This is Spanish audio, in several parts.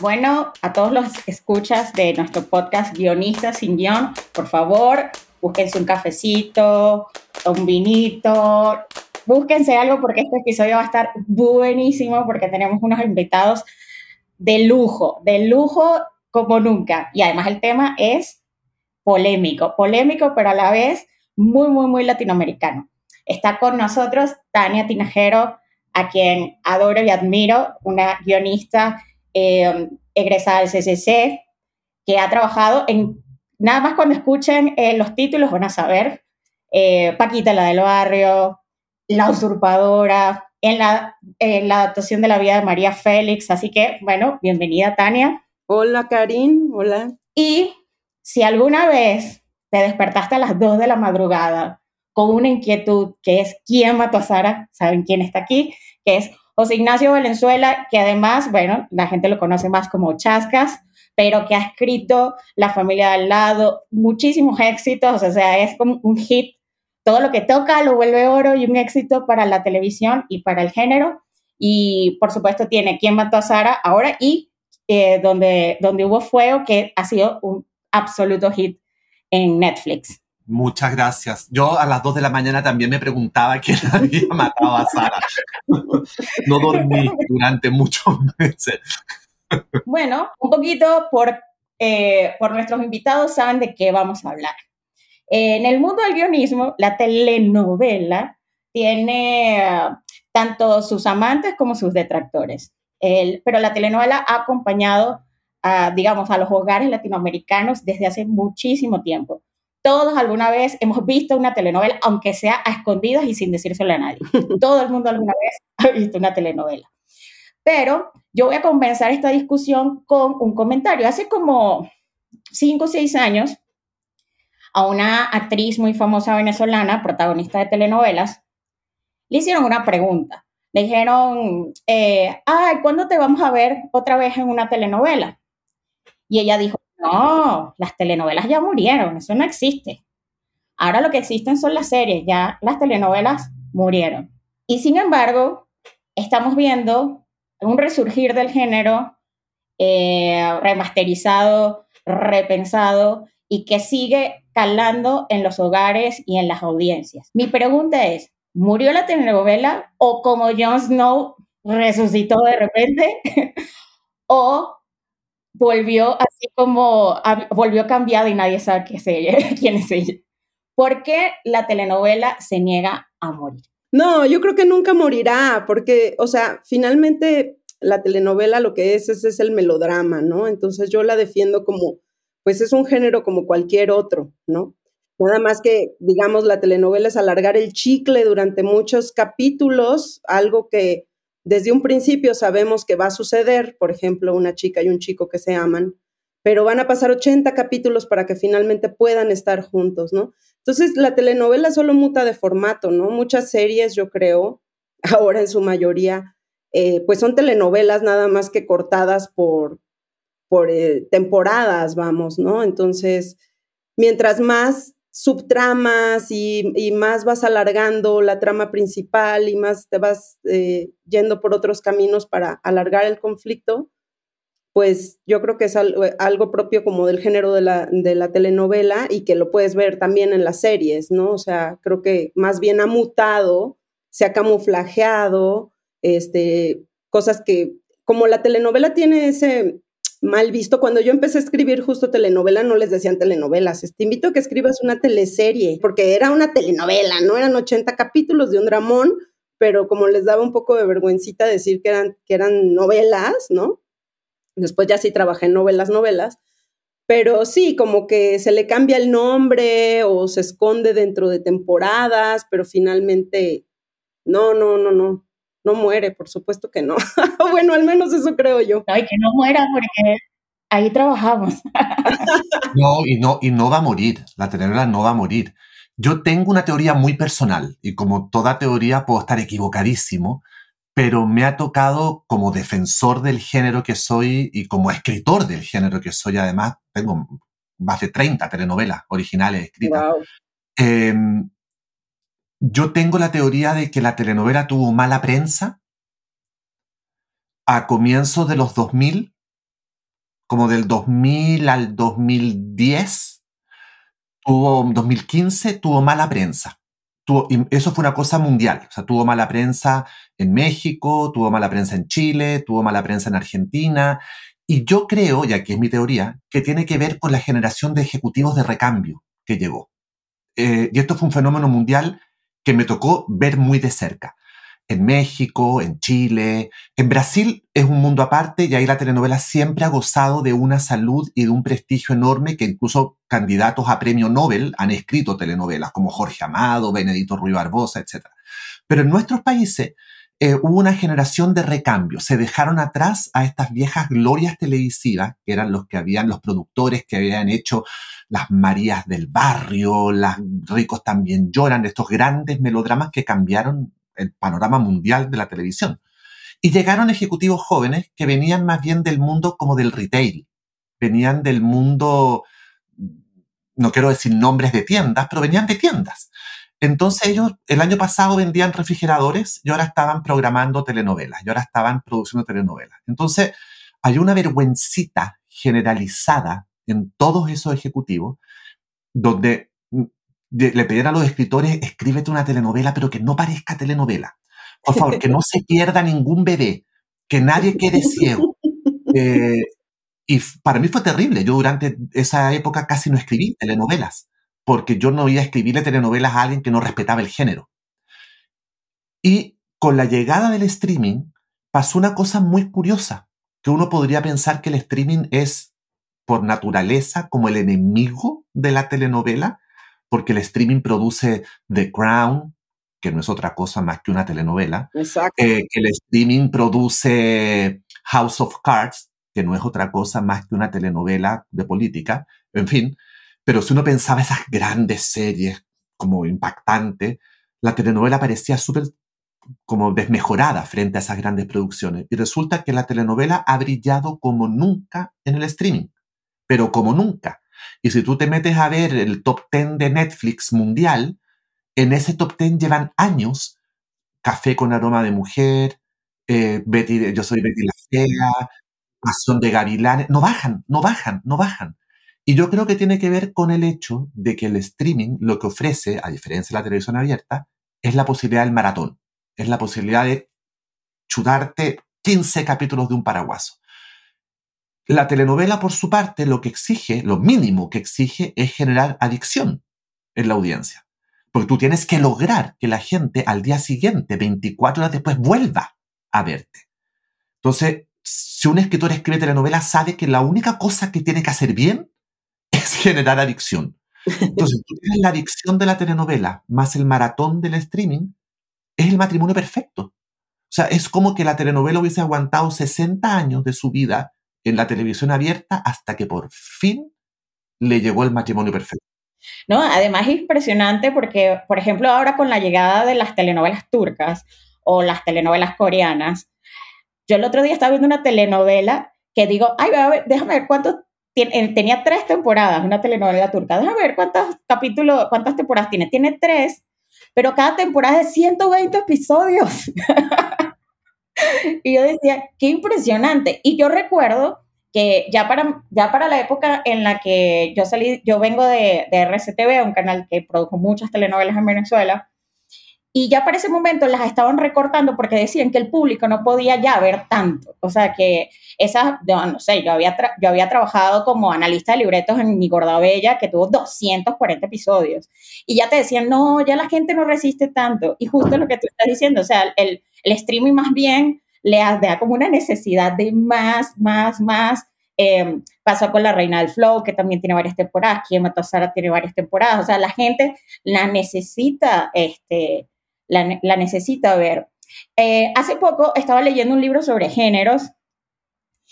Bueno, a todos los escuchas de nuestro podcast Guionistas sin guion, por favor, búsquense un cafecito, un vinito, búsquense algo porque este episodio va a estar buenísimo porque tenemos unos invitados de lujo, de lujo como nunca. Y además el tema es polémico, polémico, pero a la vez muy, muy, muy latinoamericano. Está con nosotros Tania Tinajero, a quien adoro y admiro, una guionista eh, egresada del CCC, que ha trabajado en, nada más cuando escuchen eh, los títulos van a saber, eh, Paquita la del barrio, La usurpadora, en la, en la adaptación de la vida de María Félix, así que, bueno, bienvenida Tania. Hola Karin, hola. Y si alguna vez te despertaste a las 2 de la madrugada con una inquietud que es quién mató a Sara, saben quién está aquí, que es José Ignacio Valenzuela, que además, bueno, la gente lo conoce más como Chascas, pero que ha escrito La familia al lado, muchísimos éxitos, o sea, es como un hit. Todo lo que toca lo vuelve oro y un éxito para la televisión y para el género. Y por supuesto tiene ¿Quién mató a Sara? ahora y eh, donde, donde hubo fuego, que ha sido un absoluto hit en Netflix. Muchas gracias. Yo a las 2 de la mañana también me preguntaba quién había matado a Sara. No dormí durante muchos meses. Bueno, un poquito por, eh, por nuestros invitados saben de qué vamos a hablar. En el mundo del guionismo, la telenovela tiene uh, tanto sus amantes como sus detractores. El, pero la telenovela ha acompañado, digamos, a los hogares latinoamericanos desde hace muchísimo tiempo todos alguna vez hemos visto una telenovela, aunque sea a escondidas y sin decírselo a nadie. Todo el mundo alguna vez ha visto una telenovela. Pero yo voy a comenzar esta discusión con un comentario. Hace como cinco o seis años, a una actriz muy famosa venezolana, protagonista de telenovelas, le hicieron una pregunta. Le dijeron, eh, ay, ¿cuándo te vamos a ver otra vez en una telenovela? Y ella dijo, no, las telenovelas ya murieron, eso no existe. Ahora lo que existen son las series, ya las telenovelas murieron. Y sin embargo, estamos viendo un resurgir del género eh, remasterizado, repensado y que sigue calando en los hogares y en las audiencias. Mi pregunta es, ¿murió la telenovela o como Jon Snow resucitó de repente? ¿O volvió así como, volvió cambiada y nadie sabe qué es quién es ella. ¿Por qué la telenovela se niega a morir? No, yo creo que nunca morirá, porque, o sea, finalmente la telenovela lo que es, es el melodrama, ¿no? Entonces yo la defiendo como, pues es un género como cualquier otro, ¿no? Nada más que, digamos, la telenovela es alargar el chicle durante muchos capítulos, algo que desde un principio sabemos que va a suceder, por ejemplo, una chica y un chico que se aman, pero van a pasar 80 capítulos para que finalmente puedan estar juntos, ¿no? Entonces, la telenovela solo muta de formato, ¿no? Muchas series, yo creo, ahora en su mayoría, eh, pues son telenovelas nada más que cortadas por, por eh, temporadas, vamos, ¿no? Entonces, mientras más subtramas y, y, más vas alargando la trama principal y más te vas eh, yendo por otros caminos para alargar el conflicto, pues yo creo que es algo, algo propio como del género de la, de la, telenovela y que lo puedes ver también en las series, ¿no? O sea, creo que más bien ha mutado, se ha camuflajeado, este, cosas que, como la telenovela tiene ese, mal visto. Cuando yo empecé a escribir justo telenovela, no les decían telenovelas. Te invito a que escribas una teleserie, porque era una telenovela, no eran 80 capítulos de un dramón, pero como les daba un poco de vergüencita decir que eran, que eran novelas, ¿no? Después ya sí trabajé en novelas, novelas. Pero sí, como que se le cambia el nombre o se esconde dentro de temporadas, pero finalmente, no, no, no, no no muere, por supuesto que no. bueno, al menos eso creo yo. Ay, que no muera porque ahí trabajamos. No, y no, y no va a morir. La telenovela no va a morir. Yo tengo una teoría muy personal y como toda teoría puedo estar equivocadísimo, pero me ha tocado como defensor del género que soy y como escritor del género que soy, además, tengo más de 30 telenovelas originales escritas. Em, yo tengo la teoría de que la telenovela tuvo mala prensa a comienzos de los 2000, como del 2000 al 2010, tuvo 2015 tuvo mala prensa. Eso fue una cosa mundial. O sea, tuvo mala prensa en México, tuvo mala prensa en Chile, tuvo mala prensa en Argentina. Y yo creo, y aquí es mi teoría, que tiene que ver con la generación de ejecutivos de recambio que llegó. Eh, y esto fue un fenómeno mundial que me tocó ver muy de cerca. En México, en Chile, en Brasil es un mundo aparte y ahí la telenovela siempre ha gozado de una salud y de un prestigio enorme que incluso candidatos a premio Nobel han escrito telenovelas como Jorge Amado, Benedito Ruiz Barbosa, etc. Pero en nuestros países eh, hubo una generación de recambio. Se dejaron atrás a estas viejas glorias televisivas, que eran los que habían, los productores que habían hecho las Marías del Barrio, las ricos también lloran, estos grandes melodramas que cambiaron el panorama mundial de la televisión. Y llegaron ejecutivos jóvenes que venían más bien del mundo como del retail, venían del mundo, no quiero decir nombres de tiendas, pero venían de tiendas. Entonces ellos el año pasado vendían refrigeradores y ahora estaban programando telenovelas, y ahora estaban produciendo telenovelas. Entonces hay una vergüencita generalizada en todos esos ejecutivos donde mm, le pedían a los escritores, escríbete una telenovela, pero que no parezca telenovela. Por favor, que no se pierda ningún bebé, que nadie quede ciego. Eh, y para mí fue terrible. Yo durante esa época casi no escribí telenovelas, porque yo no iba a escribirle telenovelas a alguien que no respetaba el género. Y con la llegada del streaming pasó una cosa muy curiosa, que uno podría pensar que el streaming es por naturaleza como el enemigo de la telenovela, porque el streaming produce The Crown, que no es otra cosa más que una telenovela. Exacto. Eh, que el streaming produce House of Cards, que no es otra cosa más que una telenovela de política. En fin, pero si uno pensaba esas grandes series como impactante, la telenovela parecía súper como desmejorada frente a esas grandes producciones. Y resulta que la telenovela ha brillado como nunca en el streaming, pero como nunca. Y si tú te metes a ver el top 10 de Netflix mundial, en ese top 10 llevan años Café con aroma de mujer, eh, Betty, yo soy Betty la Fea, Pasión de Gavilanes, no bajan, no bajan, no bajan. Y yo creo que tiene que ver con el hecho de que el streaming lo que ofrece, a diferencia de la televisión abierta, es la posibilidad del maratón, es la posibilidad de chutarte 15 capítulos de un paraguaso. La telenovela, por su parte, lo que exige, lo mínimo que exige, es generar adicción en la audiencia. Porque tú tienes que lograr que la gente al día siguiente, 24 horas después, vuelva a verte. Entonces, si un escritor escribe telenovela, sabe que la única cosa que tiene que hacer bien generar adicción. Entonces, tú la adicción de la telenovela más el maratón del streaming, es el matrimonio perfecto. O sea, es como que la telenovela hubiese aguantado 60 años de su vida en la televisión abierta hasta que por fin le llegó el matrimonio perfecto. No, además es impresionante porque, por ejemplo, ahora con la llegada de las telenovelas turcas o las telenovelas coreanas, yo el otro día estaba viendo una telenovela que digo, ay, a déjame ver cuántos, tenía tres temporadas, una telenovela turca, déjame ver cuántos capítulos, cuántas temporadas tiene. Tiene tres, pero cada temporada es de 120 episodios. y yo decía, qué impresionante. Y yo recuerdo que ya para, ya para la época en la que yo salí, yo vengo de, de RCTV, un canal que produjo muchas telenovelas en Venezuela, y ya para ese momento las estaban recortando porque decían que el público no podía ya ver tanto. O sea, que esas, no, sé, yo había, yo había trabajado como analista de libretos en Mi Gorda Bella, que tuvo 240 episodios. Y ya te decían, no, ya la gente no resiste tanto. Y justo lo que tú estás diciendo, o sea, el, el streaming más bien le da como una necesidad de más, más, más. Eh, pasó con La Reina del Flow, que también tiene varias temporadas. Quien mató a Sara tiene varias temporadas. O sea, la gente la necesita este, la, necesita ver. Eh, hace poco estaba leyendo un libro sobre géneros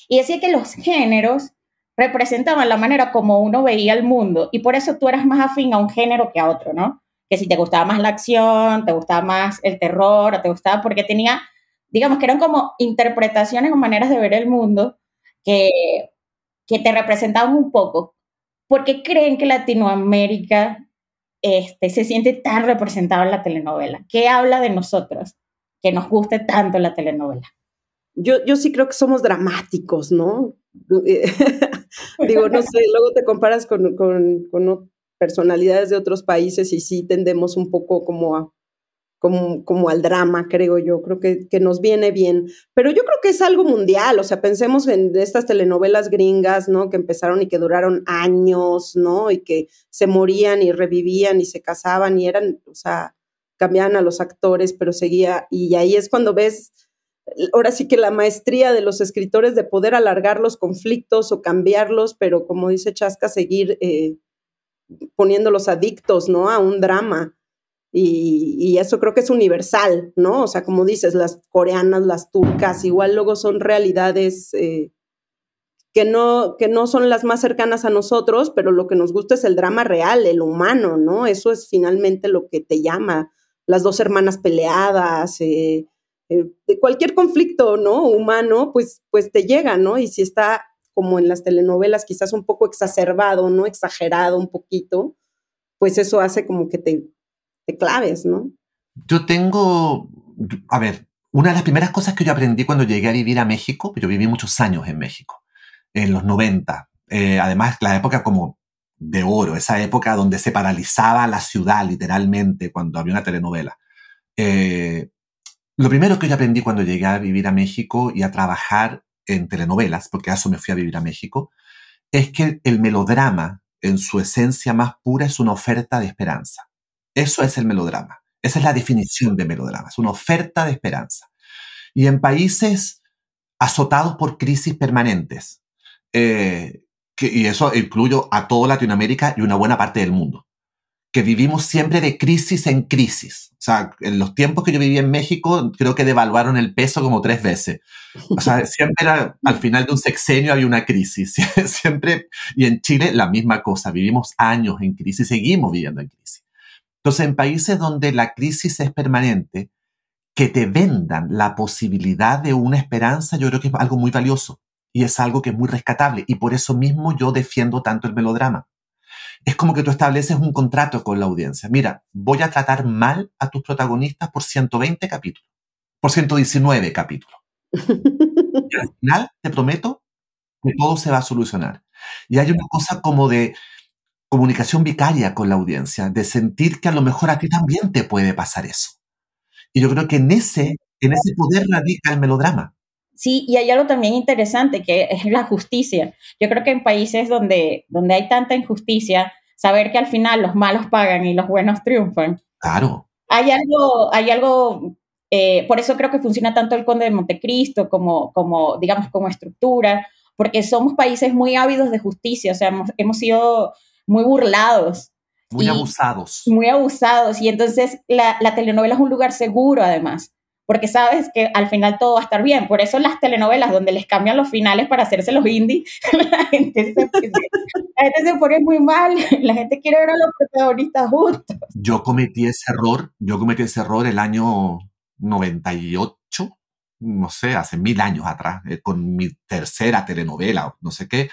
y decía que los géneros representaban la manera como uno veía el mundo y por eso tú eras más afín a un género que a otro, ¿no? Que si te gustaba más la acción, te gustaba más el terror, o te gustaba porque tenía, digamos que eran como interpretaciones o maneras de ver el mundo que, que te representaban un poco. ¿Por qué creen que Latinoamérica este, se siente tan representado en la telenovela? ¿Qué habla de nosotros que nos guste tanto la telenovela? Yo, yo sí creo que somos dramáticos, ¿no? Digo, no sé, luego te comparas con, con, personalidades de otros países y sí tendemos un poco como a como, como al drama, creo yo, creo que, que, nos viene bien. Pero yo creo que es algo mundial, o sea, pensemos en estas telenovelas gringas, ¿no? Que empezaron y que duraron años, ¿no? Y que se morían y revivían y se casaban y eran, o sea, cambiaban a los actores, pero seguía, y ahí es cuando ves ahora sí que la maestría de los escritores de poder alargar los conflictos o cambiarlos, pero como dice Chasca, seguir eh, poniéndolos adictos, ¿no? A un drama. Y, eso creo que es universal, ¿no? O sea, como dices, las coreanas, las turcas, igual luego son realidades eh, que, no, que no son las más cercanas a nosotros, pero lo que nos gusta es el drama real, el humano, ¿no? Eso es finalmente lo que te llama. Las dos hermanas peleadas, eh, eh, cualquier conflicto, ¿no? Humano, pues, pues te llega, ¿no? Y si está como en las telenovelas, quizás un poco exacerbado, ¿no? Exagerado un poquito, pues eso hace como que te, claves, ¿no? Yo tengo, a ver, una de las primeras cosas que yo aprendí cuando llegué a vivir a México, yo viví muchos años en México, en los 90, eh, además la época como de oro, esa época donde se paralizaba la ciudad literalmente cuando había una telenovela. Eh, lo primero que yo aprendí cuando llegué a vivir a México y a trabajar en telenovelas, porque a eso me fui a vivir a México, es que el melodrama, en su esencia más pura, es una oferta de esperanza. Eso es el melodrama. Esa es la definición de melodrama. Es una oferta de esperanza. Y en países azotados por crisis permanentes, eh, y eso incluyo a toda Latinoamérica y una buena parte del mundo, que vivimos siempre de crisis en crisis. O sea, en los tiempos que yo viví en México, creo que devaluaron el peso como tres veces. O sea, siempre era, al final de un sexenio había una crisis. Siempre, y en Chile la misma cosa. Vivimos años en crisis, seguimos viviendo en crisis. Entonces, en países donde la crisis es permanente, que te vendan la posibilidad de una esperanza, yo creo que es algo muy valioso y es algo que es muy rescatable. Y por eso mismo yo defiendo tanto el melodrama es como que tú estableces un contrato con la audiencia. Mira, voy a tratar mal a tus protagonistas por 120 capítulos, por 119 capítulos. y al final te prometo que todo se va a solucionar. Y hay una cosa como de comunicación vicaria con la audiencia, de sentir que a lo mejor a ti también te puede pasar eso. Y yo creo que en ese, en ese poder radica el melodrama. Sí, y hay algo también interesante que es la justicia. Yo creo que en países donde, donde hay tanta injusticia, saber que al final los malos pagan y los buenos triunfan. Claro. Hay algo, hay algo, eh, por eso creo que funciona tanto el Conde de Montecristo como, como, digamos, como estructura, porque somos países muy ávidos de justicia, o sea, hemos, sido muy burlados. Muy abusados. Muy abusados, y entonces la, la telenovela es un lugar seguro además porque sabes que al final todo va a estar bien. Por eso las telenovelas donde les cambian los finales para hacerse los indies, la gente se, la gente se pone muy mal, la gente quiere ver a los protagonistas juntos. Yo cometí ese error, yo cometí ese error el año 98, no sé, hace mil años atrás, eh, con mi tercera telenovela, no sé qué,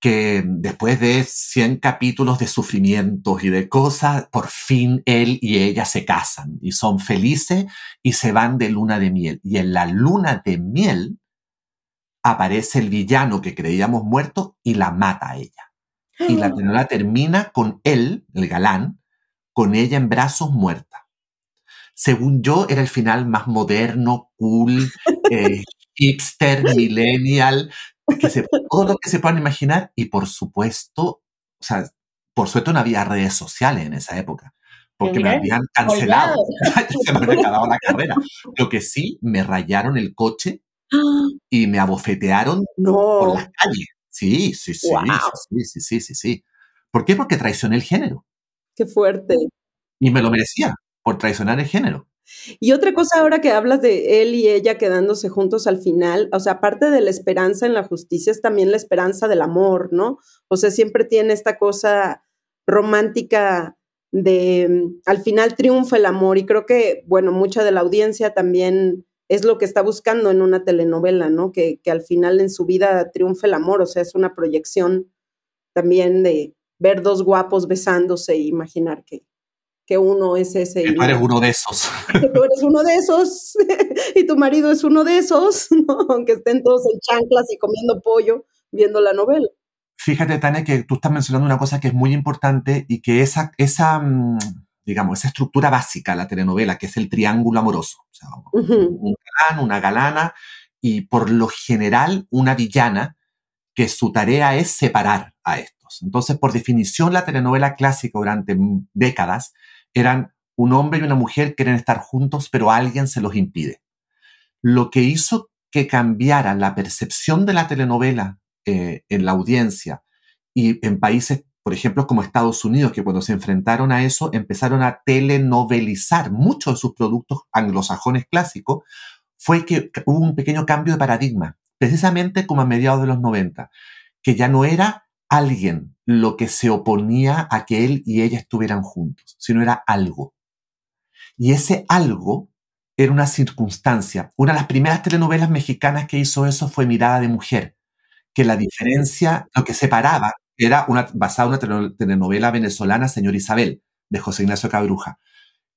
que después de 100 capítulos de sufrimientos y de cosas, por fin él y ella se casan y son felices y se van de luna de miel. Y en la luna de miel aparece el villano que creíamos muerto y la mata a ella. Y la termina con él, el galán, con ella en brazos muerta. Según yo, era el final más moderno, cool, eh, hipster, millennial, que se, todo lo que se puedan imaginar y por supuesto, o sea, por suerte no había redes sociales en esa época, porque me habían cancelado, se me había acabado la carrera. Lo que sí, me rayaron el coche y me abofetearon por las calles. Sí, sí, sí, sí, sí, sí, sí, sí. ¿Por qué? Porque traicioné el género. Qué fuerte. Y me lo merecía por traicionar el género. Y otra cosa ahora que hablas de él y ella quedándose juntos al final, o sea, aparte de la esperanza en la justicia es también la esperanza del amor, ¿no? O sea, siempre tiene esta cosa romántica de mm, al final triunfa el amor y creo que, bueno, mucha de la audiencia también es lo que está buscando en una telenovela, ¿no? Que, que al final en su vida triunfa el amor, o sea, es una proyección también de ver dos guapos besándose e imaginar que, que uno es ese. Que tú eres uno de esos. Que tú eres uno de esos y tu marido es uno de esos, ¿no? aunque estén todos en chanclas y comiendo pollo viendo la novela. Fíjate, Tania, que tú estás mencionando una cosa que es muy importante y que esa, esa mm, digamos, esa estructura básica de la telenovela, que es el triángulo amoroso. O sea, Un galán, una galana y por lo general una villana que su tarea es separar a estos. Entonces, por definición, la telenovela clásica durante décadas eran un hombre y una mujer quieren estar juntos, pero alguien se los impide. Lo que hizo que cambiara la percepción de la telenovela eh, en la audiencia y en países, por ejemplo, como Estados Unidos, que cuando se enfrentaron a eso empezaron a telenovelizar muchos de sus productos anglosajones clásicos, fue que hubo un pequeño cambio de paradigma, precisamente como a mediados de los 90, que ya no era alguien lo que se oponía a que él y ella estuvieran juntos, sino era algo. Y ese algo era una circunstancia. Una de las primeras telenovelas mexicanas que hizo eso fue Mirada de Mujer, que la diferencia, lo que separaba, era una, basada en una telenovela venezolana, Señor Isabel, de José Ignacio Cabruja,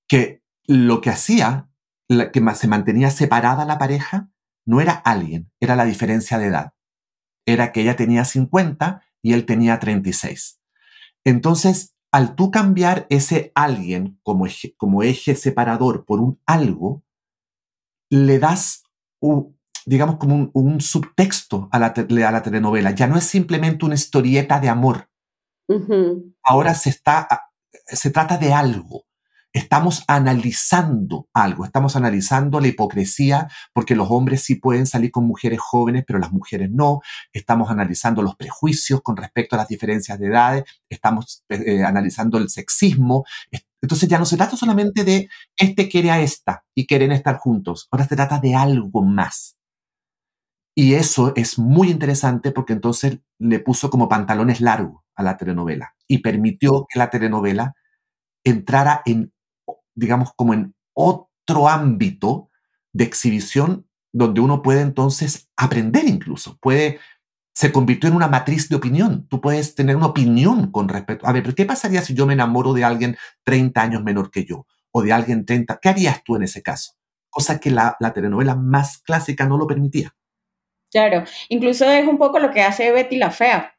que lo que hacía, que se mantenía separada la pareja, no era alguien, era la diferencia de edad. Era que ella tenía 50 y él tenía 36. Entonces, al tú cambiar ese alguien como eje, como eje separador por un algo, le das, un, digamos, como un, subtexto a la, a la, telenovela. Ya no es simplemente una historieta de amor. Ahora se, está, se trata de algo estamos analizando algo, estamos analizando la hipocresía, porque los hombres sí pueden salir con mujeres jóvenes, pero las mujeres no, estamos analizando los prejuicios con respecto a las diferencias de edades, estamos eh, eh, analizando el sexismo. Entonces ya no se trata solamente de este quiere a esta y quieren estar juntos, ahora se trata de algo más. Y eso es muy interesante porque entonces le puso como pantalones largos a la telenovela y permitió que la telenovela entrara en digamos, como en otro ámbito de exhibición donde uno puede entonces aprender incluso, puede, se convirtió en una matriz de opinión, tú puedes tener una opinión con respecto, a ver, pero ¿qué pasaría si yo me enamoro de alguien 30 años menor que yo? O de alguien 30, ¿qué harías tú en ese caso? Cosa que la, telenovela más clásica no lo permitía. Claro, incluso es un poco lo que hace Betty la Fea.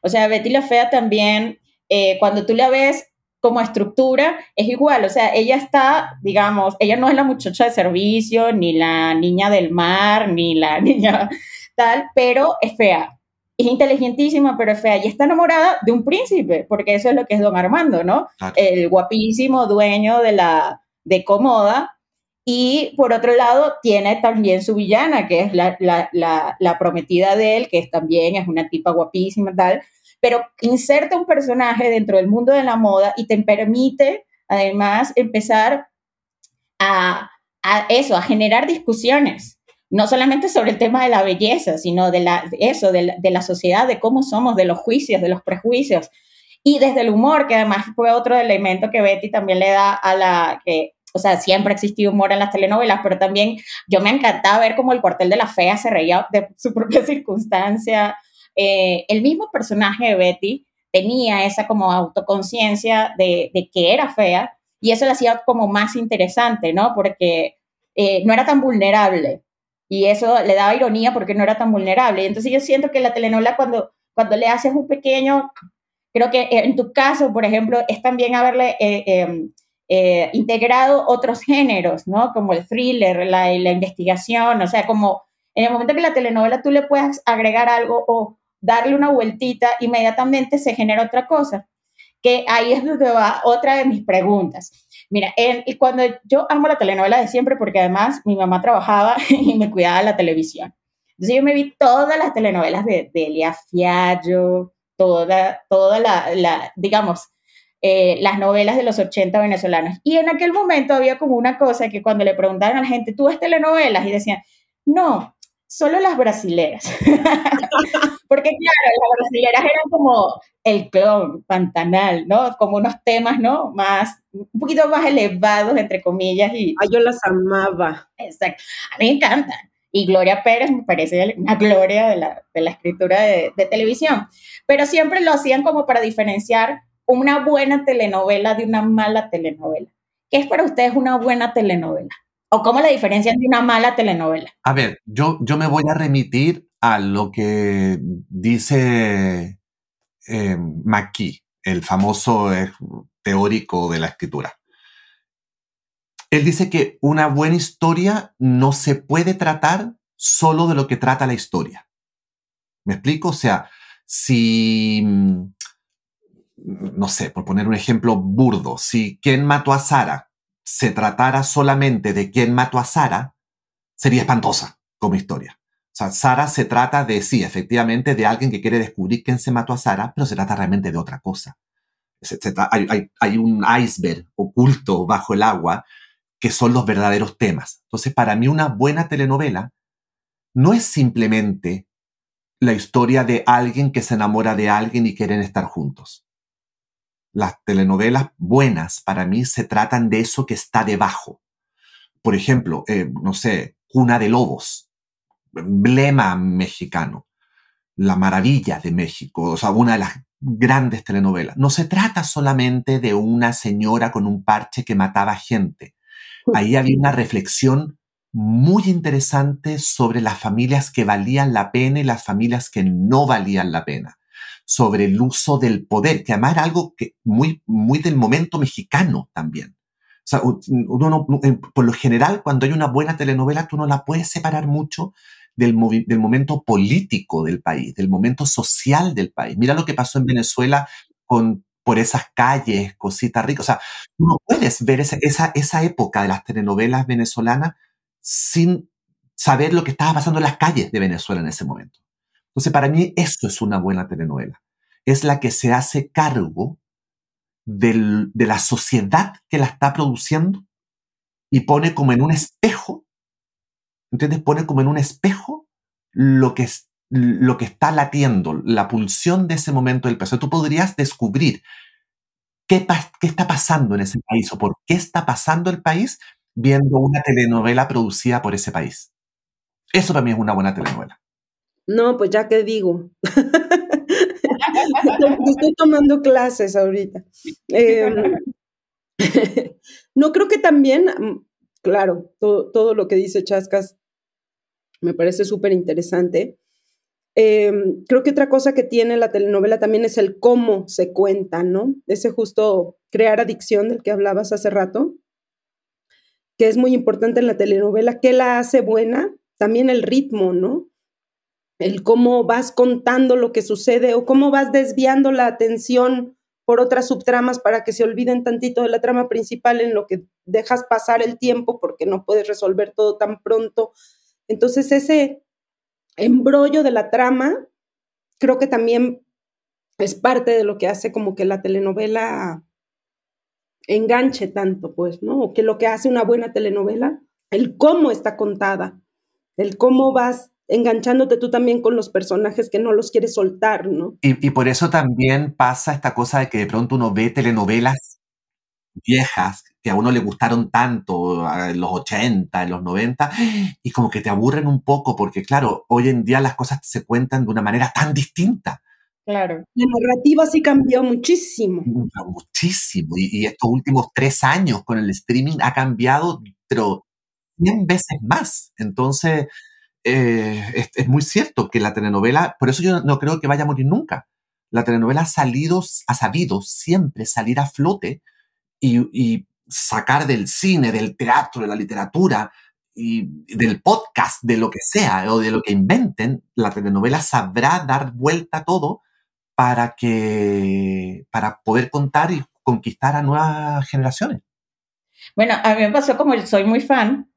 O sea, Betty la Fea también, eh, cuando tú la ves, como estructura es igual, o sea, ella está, digamos, ella no es la muchacha de servicio, ni la niña del mar, ni la niña tal, pero es fea. Es inteligentísima, pero es fea. Y está enamorada de un príncipe, porque eso es lo que es don Armando, ¿no? El guapísimo dueño de la de Comoda. Y por otro lado, tiene también su villana, que es la, la, la, la prometida de él, que es, también es una tipa guapísima, tal pero inserta un personaje dentro del mundo de la moda y te permite además empezar a, eso, a generar discusiones, no solamente sobre el tema de la belleza, sino de la, eso, de la, sociedad, de cómo somos, de los juicios, de los prejuicios. Y desde el humor, que además fue otro elemento que Betty también le da a la que, o sea, siempre ha existido humor en las telenovelas, pero también yo me encantaba ver cómo el cuartel de la fea se reía de su propia circunstancia, eh, el mismo personaje de Betty tenía esa como autoconciencia de, que era fea y eso le hacía como más interesante, ¿no? Porque eh, no era tan vulnerable y eso le daba ironía porque no era tan vulnerable. Entonces yo siento que la telenovela cuando, cuando le haces un pequeño, creo que en tu caso, por ejemplo, es también haberle eh, em, integrado otros géneros, ¿no? Como el thriller, la, la investigación, o sea, como en el momento que la telenovela tú le puedas agregar algo o darle una vueltita, inmediatamente se genera otra cosa. Que ahí es donde va otra de mis preguntas. Mira, y cuando yo amo la telenovela de siempre, porque además mi mamá trabajaba y me cuidaba la televisión. Entonces yo me vi todas las telenovelas de, de Elia Fiallo, toda, toda la, la, digamos, eh, las novelas de los 80 venezolanos. Y en aquel momento había como una cosa que cuando le preguntaban a la gente, ¿tú ves telenovelas? Y decían, no, solo las brasileras. Porque claro, las brasileras eran como el clon, Pantanal, ¿no? Como unos temas, ¿no? Más, un poquito más elevados, entre comillas. Y, Ay, yo las amaba. Exacto. A mí me encantan. Y Gloria Pérez me parece una gloria de la, de la escritura de, de televisión. Pero siempre lo hacían como para diferenciar una buena telenovela de una mala telenovela. ¿Qué es para ustedes una buena telenovela? ¿O cómo la diferencian de una mala telenovela? A ver, yo, yo me voy a remitir a lo que dice eh, el famoso eh, teórico de la escritura. Él dice que una buena historia no se puede tratar solo de lo que trata la historia. ¿Me explico? O sea, si, mm, no sé, por poner un ejemplo burdo, si ¿Quién mató a Sara? Se tratara solamente de quién mató a Sara, sería espantosa como historia. O sea, Sara se trata de, sí, efectivamente, de alguien que quiere descubrir quién se mató a Sara, pero se trata realmente de otra cosa. hay, hay, un iceberg oculto bajo el agua que son los verdaderos temas. Entonces, para mí una buena telenovela no es simplemente la historia de alguien que se enamora de alguien y quieren estar juntos las telenovelas buenas para mí se tratan de eso que está debajo. Por ejemplo, eh, no sé, Cuna de Lobos, emblema mexicano, La Maravilla de México, o sea, una de las grandes telenovelas. No se trata solamente de una señora con un parche que mataba gente. Ahí había una reflexión muy interesante sobre las familias que valían la pena y las familias que no valían la pena sobre el uso del poder, que además era algo que muy, muy del momento mexicano también. O sea, uno por lo general, cuando hay una buena telenovela, tú no la puedes separar mucho del, del momento político del país, del momento social del país. Mira lo que pasó en Venezuela con por esas calles, cositas ricas. O sea, no puedes ver esa, esa, esa época de las telenovelas venezolanas sin saber lo que estaba pasando en las calles de Venezuela en ese momento. Entonces, para mí eso es una buena telenovela. Es la que se hace cargo de la sociedad que la está produciendo y pone como en un espejo, ¿entiendes? Pone como en un espejo lo que, está latiendo, la pulsión de ese momento del país. Tú podrías descubrir qué, qué está pasando en ese país o por qué está pasando el país viendo una telenovela producida por ese país. Eso para mí es una buena telenovela. No, pues ya que digo. estoy, tomando clases ahorita. Em, no creo que también, mm, claro, todo, lo que dice Chascas me parece súper interesante. Em, creo que otra cosa que tiene la telenovela también es el cómo se cuenta, ¿no? Ese justo crear adicción del que hablabas hace rato, que es muy importante en la telenovela. ¿Qué la hace buena? También el ritmo, ¿no? El cómo vas contando lo que sucede o cómo vas desviando la atención por otras subtramas para que se olviden tantito de la trama principal en lo que dejas pasar el tiempo porque no puedes resolver todo tan pronto. Entonces ese embrollo de la trama creo que también es parte de lo que hace como que la telenovela enganche tanto, pues, ¿no? O que lo que hace una buena telenovela, el cómo está contada, el cómo vas enganchándote tú también con los personajes que no los quieres soltar, ¿no? Y, por eso también pasa esta cosa de que de pronto uno ve telenovelas viejas que a uno le gustaron tanto en los 80, en los 90, y como que te aburren un poco porque, claro, hoy en día las cosas se cuentan de una manera tan distinta. Claro. La narrativa sí cambió muchísimo. Muchísimo. Y, y estos últimos tres años con el streaming ha cambiado, pero 100 veces más. Entonces, eh, es, muy cierto que la telenovela, por eso yo no creo que vaya a morir nunca. La telenovela ha, salido, ha sabido siempre salir a flote y, sacar del cine, del teatro, de la literatura y del podcast, de lo que sea o de lo que inventen, la telenovela sabrá dar vuelta a todo para que para poder contar y conquistar a nuevas generaciones. Bueno, a mí me pasó como soy muy fan,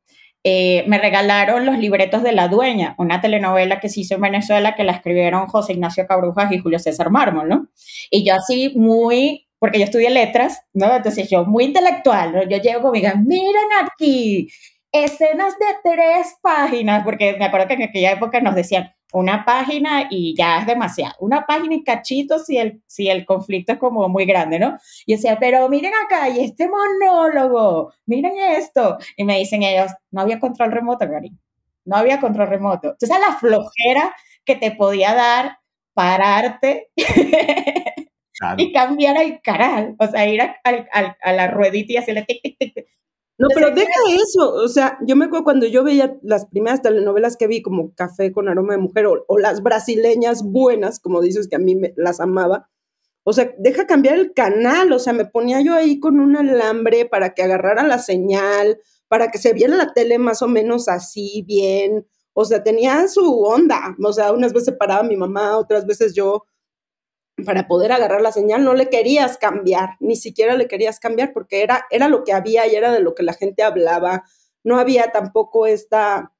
eh, me regalaron los libretos de La Dueña, una telenovela que se hizo en Venezuela que la escribieron José Ignacio Cabrujas y Julio César Mármol, ¿no? Y yo así muy porque yo estudié letras, ¿no? Entonces yo muy intelectual, ¿no? Yo llego conmigo, miren aquí, escenas de tres páginas, porque me acuerdo que en aquella época nos decían una página y ya es demasiado, una página y cachito si el, si el conflicto es como muy grande, ¿no? Y decía, pero miren acá, y este monólogo, miren esto. Y me dicen ellos, no había control remoto, Gary, no había control remoto. Entonces, la flojera que te podía dar pararte y cambiar el canal, o sea, ir a, a la ruedita y hacerle tic, tic, tic, no, pero deja eso, o sea, yo me acuerdo cuando yo veía las primeras telenovelas que vi, como Café con aroma de mujer, o, las brasileñas buenas, como dices que a mí me, las amaba, o sea, deja cambiar el canal, o sea, me ponía yo ahí con un alambre para que agarrara la señal, para que se viera la tele más o menos así, bien, o sea, tenía su onda, o sea, unas veces paraba mi mamá, otras veces yo, para poder agarrar la señal, no le querías cambiar, ni siquiera le querías cambiar porque era, era lo que había y era de lo que la gente hablaba. No había tampoco esta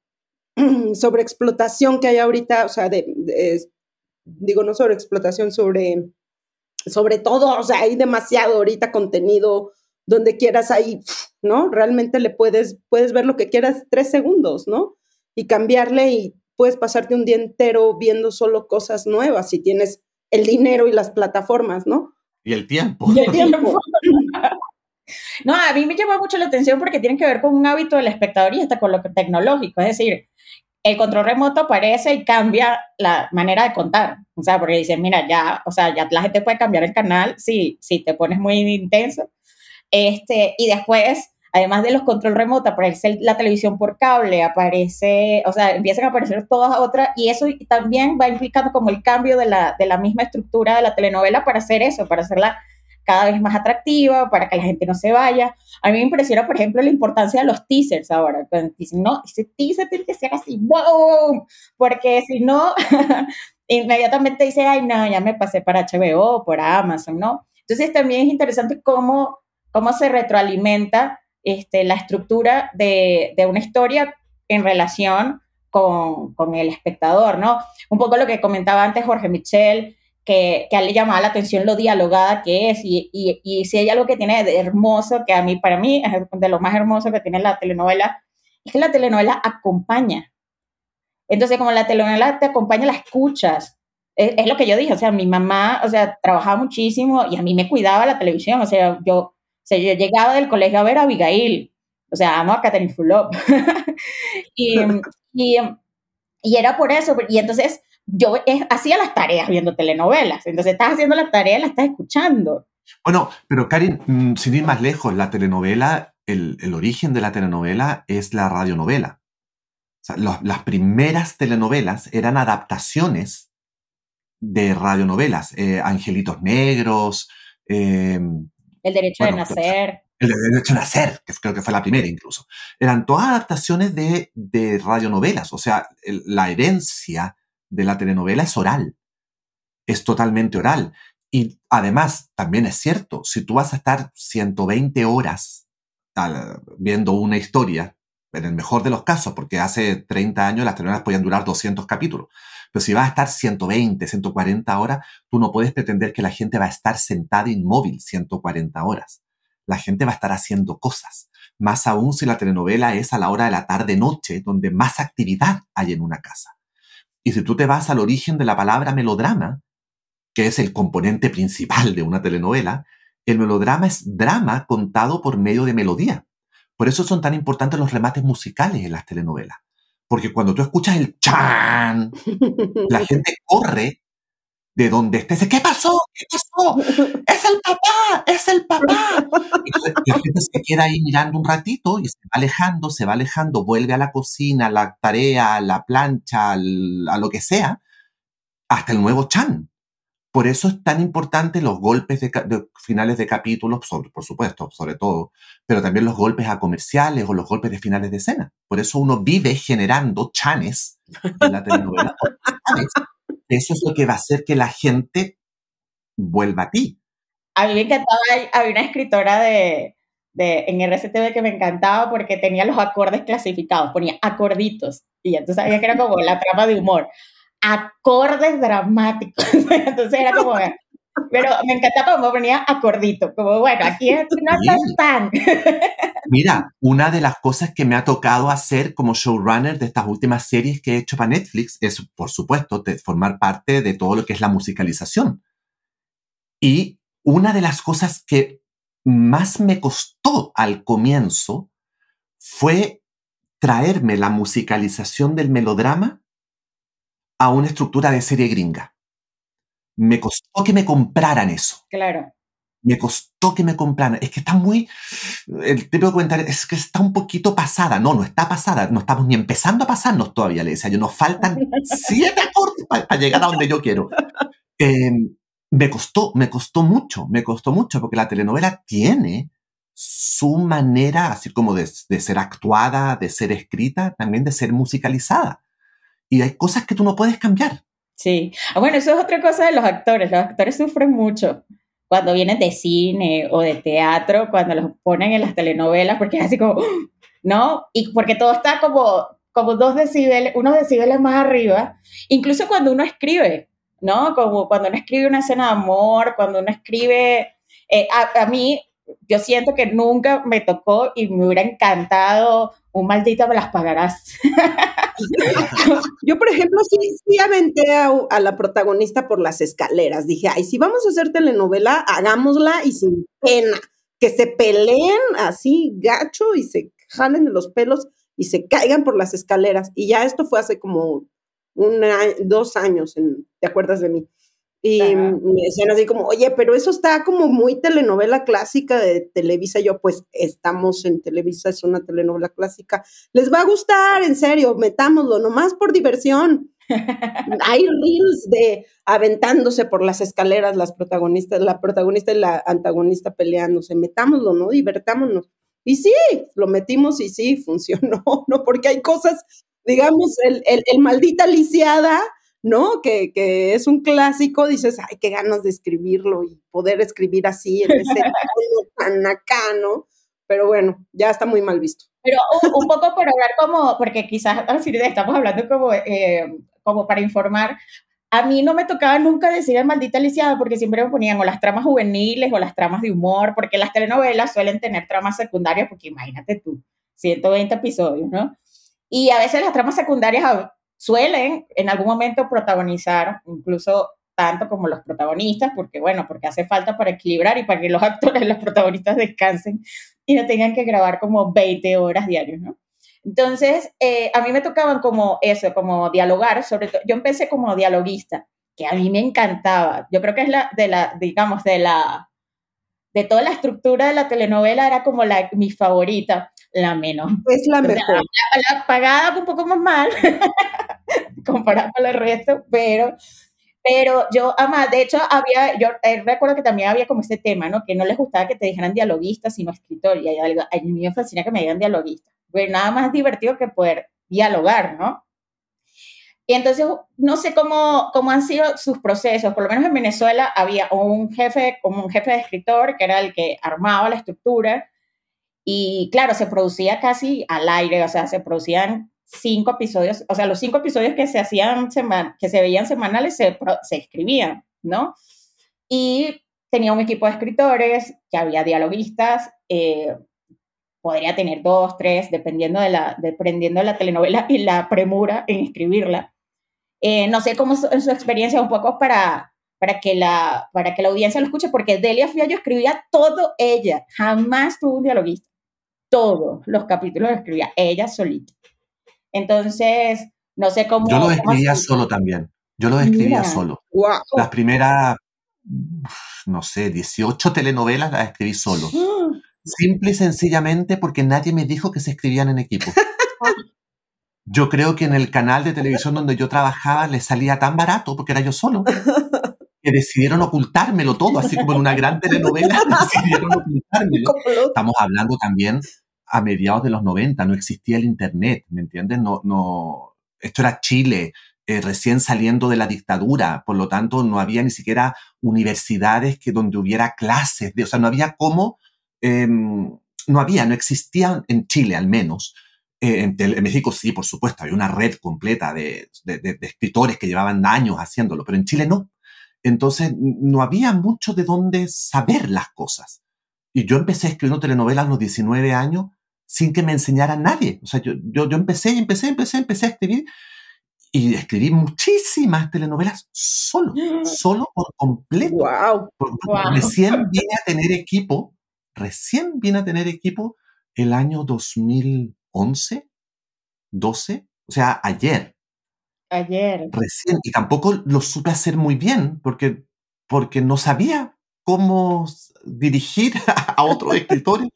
sobreexplotación que hay ahorita, o sea, de, digo, no sobreexplotación, sobre, sobre todo, o sea, hay demasiado ahorita contenido donde quieras ahí, ¿no? Realmente le puedes, puedes ver lo que quieras tres segundos, ¿no? Y cambiarle y puedes pasarte un día entero viendo solo cosas nuevas si tienes el dinero y las plataformas, ¿no? Y el tiempo. Y el tiempo. no, a mí me llama mucho la atención porque tiene que ver con un hábito del espectador y hasta con lo tecnológico. Es decir, el control remoto aparece y cambia la manera de contar. O sea, porque dicen, mira, ya, o sea, ya la gente puede cambiar el canal si, si te pones muy intenso. Este, y después además de los control remoto, aparece la televisión por cable, aparece, o sea, empiezan a aparecer todas otras, y eso también va implicando como el cambio de la, de la misma estructura de la telenovela para hacer eso, para hacerla cada vez más atractiva, para que la gente no se vaya. A mí me impresiona, por ejemplo, la importancia de los teasers ahora. Cuando dicen, no, ese teaser tiene que ser así, ¡wow! Porque si no, inmediatamente dice, ay, no, ya me pasé para HBO, por Amazon, ¿no? Entonces también es interesante cómo, cómo se retroalimenta este, la estructura de, una historia en relación con, el espectador, ¿no? Un poco lo que comentaba antes Jorge Michel, que, a él le llamaba la atención lo dialogada que es, y, y, si hay algo que tiene de hermoso, que a mí, para mí, es de lo más hermoso que tiene la telenovela, es que la telenovela acompaña. Entonces, como la telenovela te acompaña, la escuchas. Es, es, lo que yo dije, o sea, mi mamá, o sea, trabajaba muchísimo y a mí me cuidaba la televisión, o sea, yo sea, yo llegaba del colegio a ver a Abigail, o sea, amo a Catherine Fulop. y, y, era por eso, y entonces yo hacía las tareas viendo telenovelas, entonces estás haciendo la tarea y la estás escuchando. Bueno, pero Karin, mm, sin ir más lejos, la telenovela, el, el origen de la telenovela es la radionovela. O sea, las primeras telenovelas eran adaptaciones de radionovelas, eh, Angelitos Negros, eh, el derecho de nacer. El derecho de nacer, que creo que fue la primera incluso. Eran todas adaptaciones de, de radionovelas, o sea, la herencia de la telenovela es oral, es totalmente oral. Y además, también es cierto, si tú vas a estar 120 horas viendo una historia, en el mejor de los casos, porque hace 30 años las telenovelas podían durar 200 capítulos, pero si vas a estar 120, 140 horas, tú no puedes pretender que la gente va a estar sentada inmóvil 140 horas. La gente va a estar haciendo cosas. Más aún si la telenovela es a la hora de la tarde-noche, donde más actividad hay en una casa. Y si tú te vas al origen de la palabra melodrama, que es el componente principal de una telenovela, el melodrama es drama contado por medio de melodía. Por eso son tan importantes los remates musicales en las telenovelas. Porque cuando tú escuchas el chan, la gente corre de donde estés. ¿Qué pasó? ¿Qué pasó? ¡Es el papá! ¡Es el papá! la gente se queda ahí mirando un ratito y se va alejando, se va alejando, vuelve a la cocina, a la tarea, a la plancha, a lo que sea, hasta el nuevo chan. Por eso es tan importante los golpes de, finales de capítulos, por supuesto, sobre todo, pero también los golpes a comerciales o los golpes de finales de escena. Por eso uno vive generando chanes en la telenovela. eso es lo que va a hacer que la gente vuelva a ti. A mí me encantaba, había una escritora de, de, en RCTV que me encantaba porque tenía los acordes clasificados, ponía acorditos, y ya tú sabías que era como la trama de humor acordes dramáticos. Entonces era como, Pero me encanta cómo ponía acordito, como bueno, aquí no tan. Mira, una de las cosas que me ha tocado hacer como showrunner de estas últimas series que he hecho para Netflix es, por supuesto, formar parte de todo lo que es la musicalización. Y una de las cosas que más me costó al comienzo fue traerme la musicalización del melodrama a una estructura de serie gringa. Me costó que me compraran eso. Claro. Me costó que me compraran. Es que está muy. El de comentario es que está un poquito pasada. No, no está pasada. No estamos ni empezando a pasarnos todavía, le decía yo. Nos faltan siete acordes para llegar a donde yo quiero. Em, me costó, me costó mucho, me costó mucho, porque la telenovela tiene su manera, así como de, de, ser actuada, de ser escrita, también de ser musicalizada. Y hay cosas que tú no puedes cambiar. Sí. Ah, bueno, eso es otra cosa de los actores. Los actores sufren mucho cuando vienen de cine o de teatro, cuando los ponen en las telenovelas, porque es así como, ¿no? Y porque todo está como, como dos decibeles, unos decibeles más arriba. Incluso cuando uno escribe, ¿no? Como cuando uno escribe una escena de amor, cuando uno escribe... Eh, a, a mí yo siento que nunca me tocó y me hubiera encantado un maldito me las pagarás. Yo, por ejemplo, sí, sí aventé a, la protagonista por las escaleras. Dije, ay, si vamos a hacer telenovela, hagámosla y sin pena. Que se peleen así gacho y se jalen de los pelos y se caigan por las escaleras. Y ya esto fue hace como dos años, ¿te acuerdas de mí? Y me decían así como, oye, pero eso está como muy telenovela clásica de Televisa. Yo, pues, estamos en Televisa, es una telenovela clásica. Les va a gustar, en serio, metámoslo, nomás por diversión. Hay reels de aventándose por las escaleras las protagonistas, la protagonista y la antagonista peleándose. Metámoslo, ¿no? Divertámonos. Y sí, lo metimos y sí, funcionó, ¿no? Porque hay cosas, digamos, el, el, el maldita lisiada ¿no? Que, que, es un clásico, dices, ay, qué ganas de escribirlo y poder escribir así en ese tan acá, ¿no? Pero bueno, ya está muy mal visto. Pero un, poco por hablar como, porque quizás estamos hablando como, eh, como para informar, a mí no me tocaba nunca decir el maldita lisiada porque siempre me ponían o las tramas juveniles o las tramas de humor, porque las telenovelas suelen tener tramas secundarias, porque imagínate tú, 120 episodios, ¿no? Y a veces las tramas secundarias suelen en algún momento protagonizar, incluso tanto como los protagonistas, porque bueno, porque hace falta para equilibrar y para que los actores, los protagonistas descansen y no tengan que grabar como 20 horas diarios, ¿no? Entonces, eh, a mí me tocaban como eso, como dialogar, sobre todo, yo empecé como dialoguista, que a mí me encantaba. Yo creo que es la, de la, digamos, de la, de toda la estructura de la telenovela, era como la, mi favorita, la menos. Es la mejor. La, la pagada un poco más mal, comparado con el resto, pero, pero yo, ama, de hecho, había, yo eh, recuerdo que también había como este tema, ¿no? Que no les gustaba que te dijeran dialoguista, sino escritor, y hay algo, a mí me fascina que me digan dialoguista, pues nada más divertido que poder dialogar, ¿no? Y entonces, no sé cómo, cómo han sido sus procesos, por lo menos en Venezuela había un jefe, como un jefe de escritor, que era el que armaba la estructura, y claro, se producía casi al aire, o sea, se producían cinco episodios, o sea, los cinco episodios que se hacían, que se veían semanales, se, se escribían, ¿no? Y tenía un equipo de escritores, que había dialoguistas, eh, podría tener dos, tres, dependiendo de la, dependiendo de la telenovela y la premura en escribirla. Eh, no sé cómo es su experiencia un poco para, para, que la, para que la audiencia lo escuche, porque Delia Fiallo escribía todo ella, jamás tuvo un dialoguista. Todos los capítulos los escribía ella solita. Entonces, no sé cómo... Yo lo escribía solo también. Yo lo escribía solo. Wow. Las primeras, no sé, 18 telenovelas las escribí solo. Simple y sencillamente porque nadie me dijo que se escribían en equipo. Yo creo que en el canal de televisión donde yo trabajaba le salía tan barato porque era yo solo que decidieron ocultármelo todo, así como en una gran telenovela decidieron ocultármelo. Estamos hablando también a mediados de los 90, no existía el Internet, ¿me entiendes? No, no, esto era Chile, eh, recién saliendo de la dictadura, por lo tanto no había ni siquiera universidades que donde hubiera clases, de, o sea, no había cómo, eh, no había, no existía en Chile al menos. Eh, en, en, México sí, por supuesto, había una red completa de, de, de, escritores que llevaban años haciéndolo, pero en Chile no. Entonces no había mucho de dónde saber las cosas. Y yo empecé escribiendo telenovelas a los 19 años sin que me enseñara nadie. O sea, yo, yo, yo empecé y empecé, empecé, empecé a escribir y escribí muchísimas telenovelas solo, solo por completo. Wow. Recién vine a tener equipo, recién vine a tener equipo el año 2011, 12, o sea, ayer. Ayer. Recién, y tampoco lo supe hacer muy bien porque, porque no sabía cómo dirigir a otros escritores.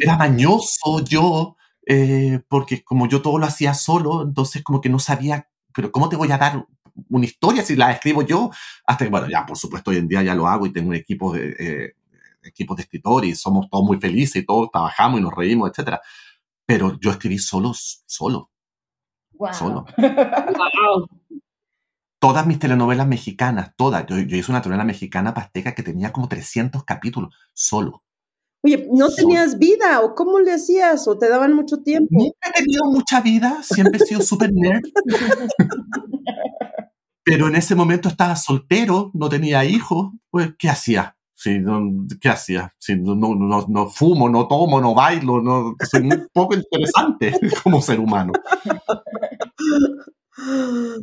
Era mañoso yo, eh, porque como yo todo lo hacía solo, entonces como que no sabía, pero ¿cómo te voy a dar una historia si la escribo yo? Hasta que, bueno, ya por supuesto hoy en día ya lo hago y tengo un equipo de, eh, equipos de escritores y somos todos muy felices y todos trabajamos y nos reímos, etc. Pero yo escribí solo, solo. Solo. wow. Todas mis telenovelas mexicanas, todas. Yo, yo hice una telenovela mexicana pasteca que tenía como 300 capítulos, solo. Oye, ¿no tenías vida o cómo le hacías o te daban mucho tiempo? Nunca he tenido mucha vida, siempre he sido súper nerd. Pero en ese momento estaba soltero, no tenía hijos, pues ¿qué hacía? Sí, ¿Qué hacía? Sí, no, no, no, fumo, no tomo, no bailo, no, soy muy poco interesante como ser humano.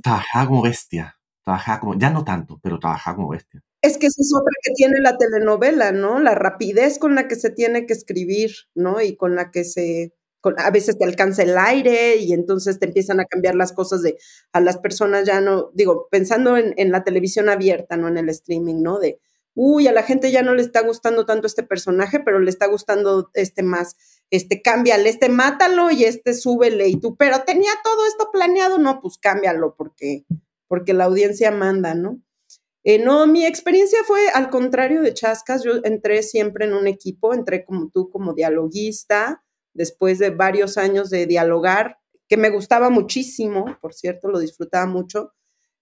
Trabajaba como bestia, trabajaba como, ya no tanto, pero trabajaba como bestia. Es que esa es otra que tiene la telenovela, ¿no? La rapidez con la que se tiene que escribir, ¿no? Y con la que se, a veces te alcanza el aire y entonces te empiezan a cambiar las cosas de a las personas ya no, digo, pensando en, en la televisión abierta, no en el streaming, ¿no? De, uy, a la gente ya no le está gustando tanto este personaje, pero le está gustando este más, este, cámbiale, este, mátalo y este, súbele y tú, pero tenía todo esto planeado, no, pues cámbialo porque, porque la audiencia manda, ¿no? Eh, no, mi experiencia fue al contrario de Chascas, yo entré siempre en un equipo, entré como tú, como dialoguista, después de varios años de dialogar, que me gustaba muchísimo, por cierto, lo disfrutaba mucho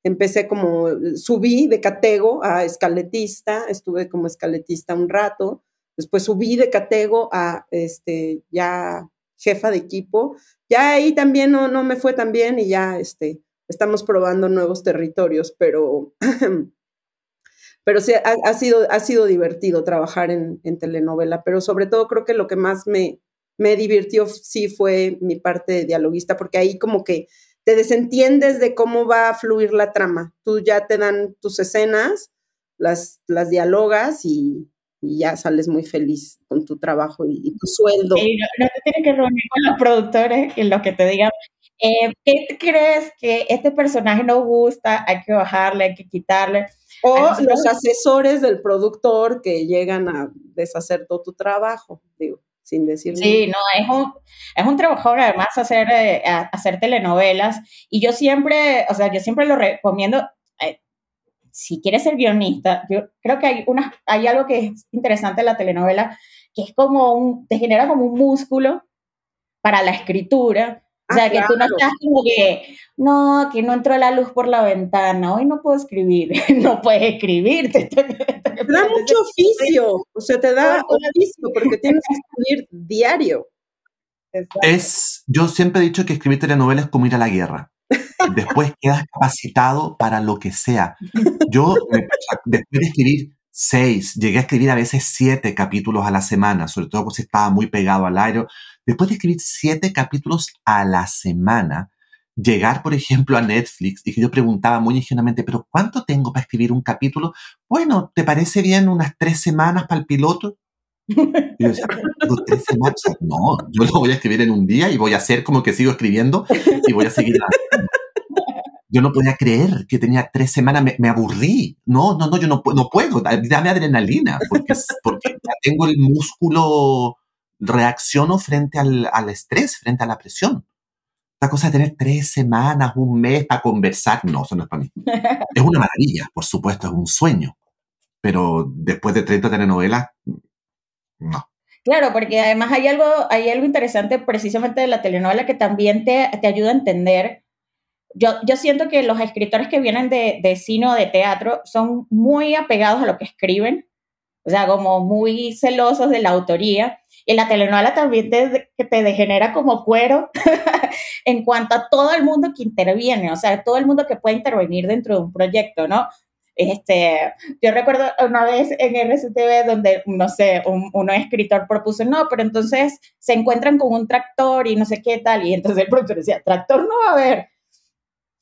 empecé como, subí de catego a escaletista, estuve como escaletista un rato, después subí de catego a este, ya jefa de equipo, ya ahí también no, no me fue tan bien y ya este, estamos probando nuevos territorios, pero, pero sí, ha, sido, ha sido divertido trabajar en, en, telenovela, pero sobre todo creo que lo que más me, me divirtió sí fue mi parte de dialoguista, porque ahí como que te desentiendes de cómo va a fluir la trama. Tú ya te dan tus escenas, las, las dialogas y, ya sales muy feliz con tu trabajo y, tu sueldo. no, te tienes que reunir con los productores en lo que te digan, eh, ¿qué crees que este personaje no gusta? Hay que bajarle, hay que quitarle. O los asesores del productor que llegan a deshacer todo tu trabajo, digo sin decir Sí, no, es un, es un trabajo además hacer, eh, hacer telenovelas. Y yo siempre, o sea, yo siempre lo recomiendo, eh, si quieres ser guionista, yo creo que hay, una, hay algo que es interesante en la telenovela, que es como un, te genera como un músculo para la escritura, o sea, ah, que tú no estás como que, no, que no entró la luz por la ventana, hoy no puedo escribir, no puedes escribir. Te, da mucho oficio, o sea, te da oficio porque tienes que escribir diario. Es, yo siempre he dicho que escribir telenovelas es como ir a la guerra. Después quedas capacitado para lo que sea. Yo, después de escribir seis, llegué a escribir a veces siete capítulos a la semana, sobre todo porque estaba muy pegado al aire. Después de escribir siete capítulos a la semana, llegar, por ejemplo, a Netflix y que yo preguntaba muy ingenuamente, pero ¿cuánto tengo para escribir un capítulo? Bueno, ¿te parece bien unas tres semanas para el piloto? Y yo decía, tres semanas? No, yo lo voy a escribir en un día y voy a hacer como que sigo escribiendo y voy a seguir. Yo no podía creer que tenía tres semanas, me, aburrí. No, no, no, yo no, no puedo, dame adrenalina, porque, porque tengo el músculo reacciono frente al, al, estrés, frente a la presión. La cosa de tener tres semanas, un mes para conversar, no, eso no es para mí. Es una maravilla, por supuesto, es un sueño. Pero después de 30 telenovelas, no. Claro, porque además hay algo, hay algo interesante precisamente de la telenovela que también te, te ayuda a entender. Yo, yo siento que los escritores que vienen de, de cine o de teatro son muy apegados a lo que escriben, o sea, como muy celosos de la autoría y la telenovela también te, te degenera como cuero en cuanto a todo el mundo que interviene, o sea, todo el mundo que puede intervenir dentro de un proyecto, ¿no? Este, yo recuerdo una vez en RCTV donde, no sé, un, un, escritor propuso, no, pero entonces se encuentran con un tractor y no sé qué tal, y entonces el productor decía, tractor no va a haber.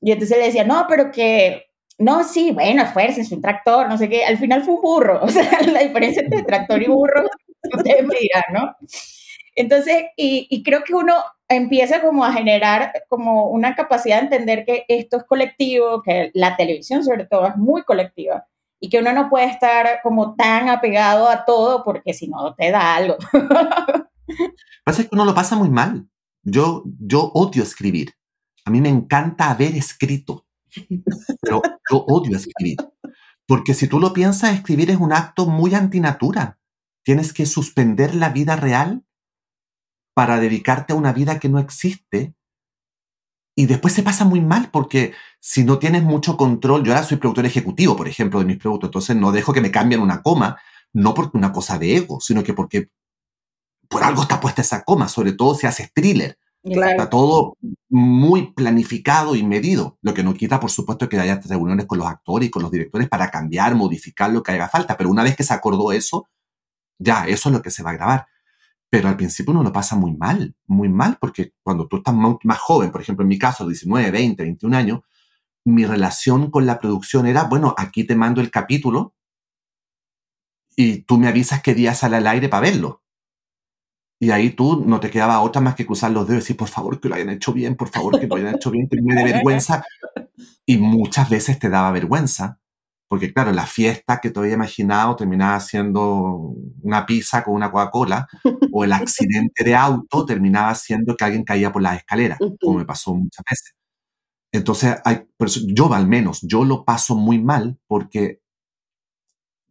Y entonces le decía, no, pero que, no, sí, bueno, es un tractor, no sé qué, al final fue un burro, o sea, la diferencia entre tractor y burro, Entonces, y, creo que uno empieza como a generar como una capacidad de entender que esto es colectivo, que la televisión sobre todo es muy colectiva y que uno no puede estar como tan apegado a todo porque si no te da algo. Pasa que uno lo pasa muy mal. Yo, yo odio escribir. A mí me encanta haber escrito, pero yo odio escribir. Porque si tú lo piensas, escribir es un acto muy antinatura. Tienes que suspender la vida real para dedicarte a una vida que no existe. Y después se pasa muy mal porque si no tienes mucho control, yo ahora soy productor ejecutivo, por ejemplo, de mis productos, entonces no dejo que me cambien una coma, no porque una cosa de ego, sino que porque por algo está puesta esa coma, sobre todo si haces thriller. Está todo muy planificado y medido, lo que no quita, por supuesto, que haya reuniones con los actores y con los directores para cambiar, modificar lo que haga falta, pero una vez que se acordó eso, ya, eso es lo que se va a grabar. Pero al principio uno lo pasa muy mal, muy mal, porque cuando tú estás más joven, por ejemplo, en mi caso, 19, 20, 21 años, mi relación con la producción era, bueno, aquí te mando el capítulo y tú me avisas qué día sale al aire para verlo. Y ahí tú no te quedaba otra más que cruzar los dedos y decir, por favor, que lo hayan hecho bien, por favor, que lo hayan hecho bien, que me dé vergüenza. Y muchas veces te daba vergüenza porque claro, la fiesta que te había imaginado terminaba siendo una pizza con una Coca-Cola, o el accidente de auto terminaba siendo que alguien caía por las escaleras, como me pasó muchas veces. Entonces, hay, yo al menos, yo lo paso muy mal porque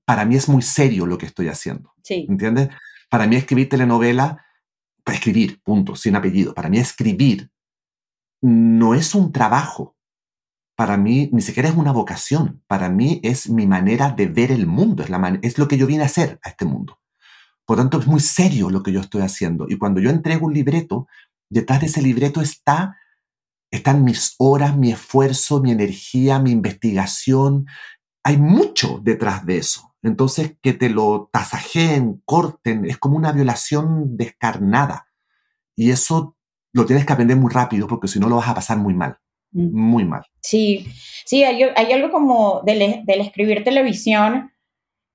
para mí es muy serio lo que estoy haciendo. Sí. ¿Entiendes? Para mí escribir telenovela, para escribir, punto, sin apellido, para mí escribir no es un trabajo, para mí ni siquiera es una vocación, para mí es mi manera de ver el mundo, es, la es lo que yo vine a hacer a este mundo. Por tanto, es muy serio lo que yo estoy haciendo. Y cuando yo entrego un libreto, detrás de ese libreto está, están mis horas, mi esfuerzo, mi energía, mi investigación. Hay mucho detrás de eso. Entonces, que te lo tasajeen, corten, es como una violación descarnada. Y eso lo tienes que aprender muy rápido porque si no lo vas a pasar muy mal. Muy mal. Sí, sí, hay, algo como del, escribir televisión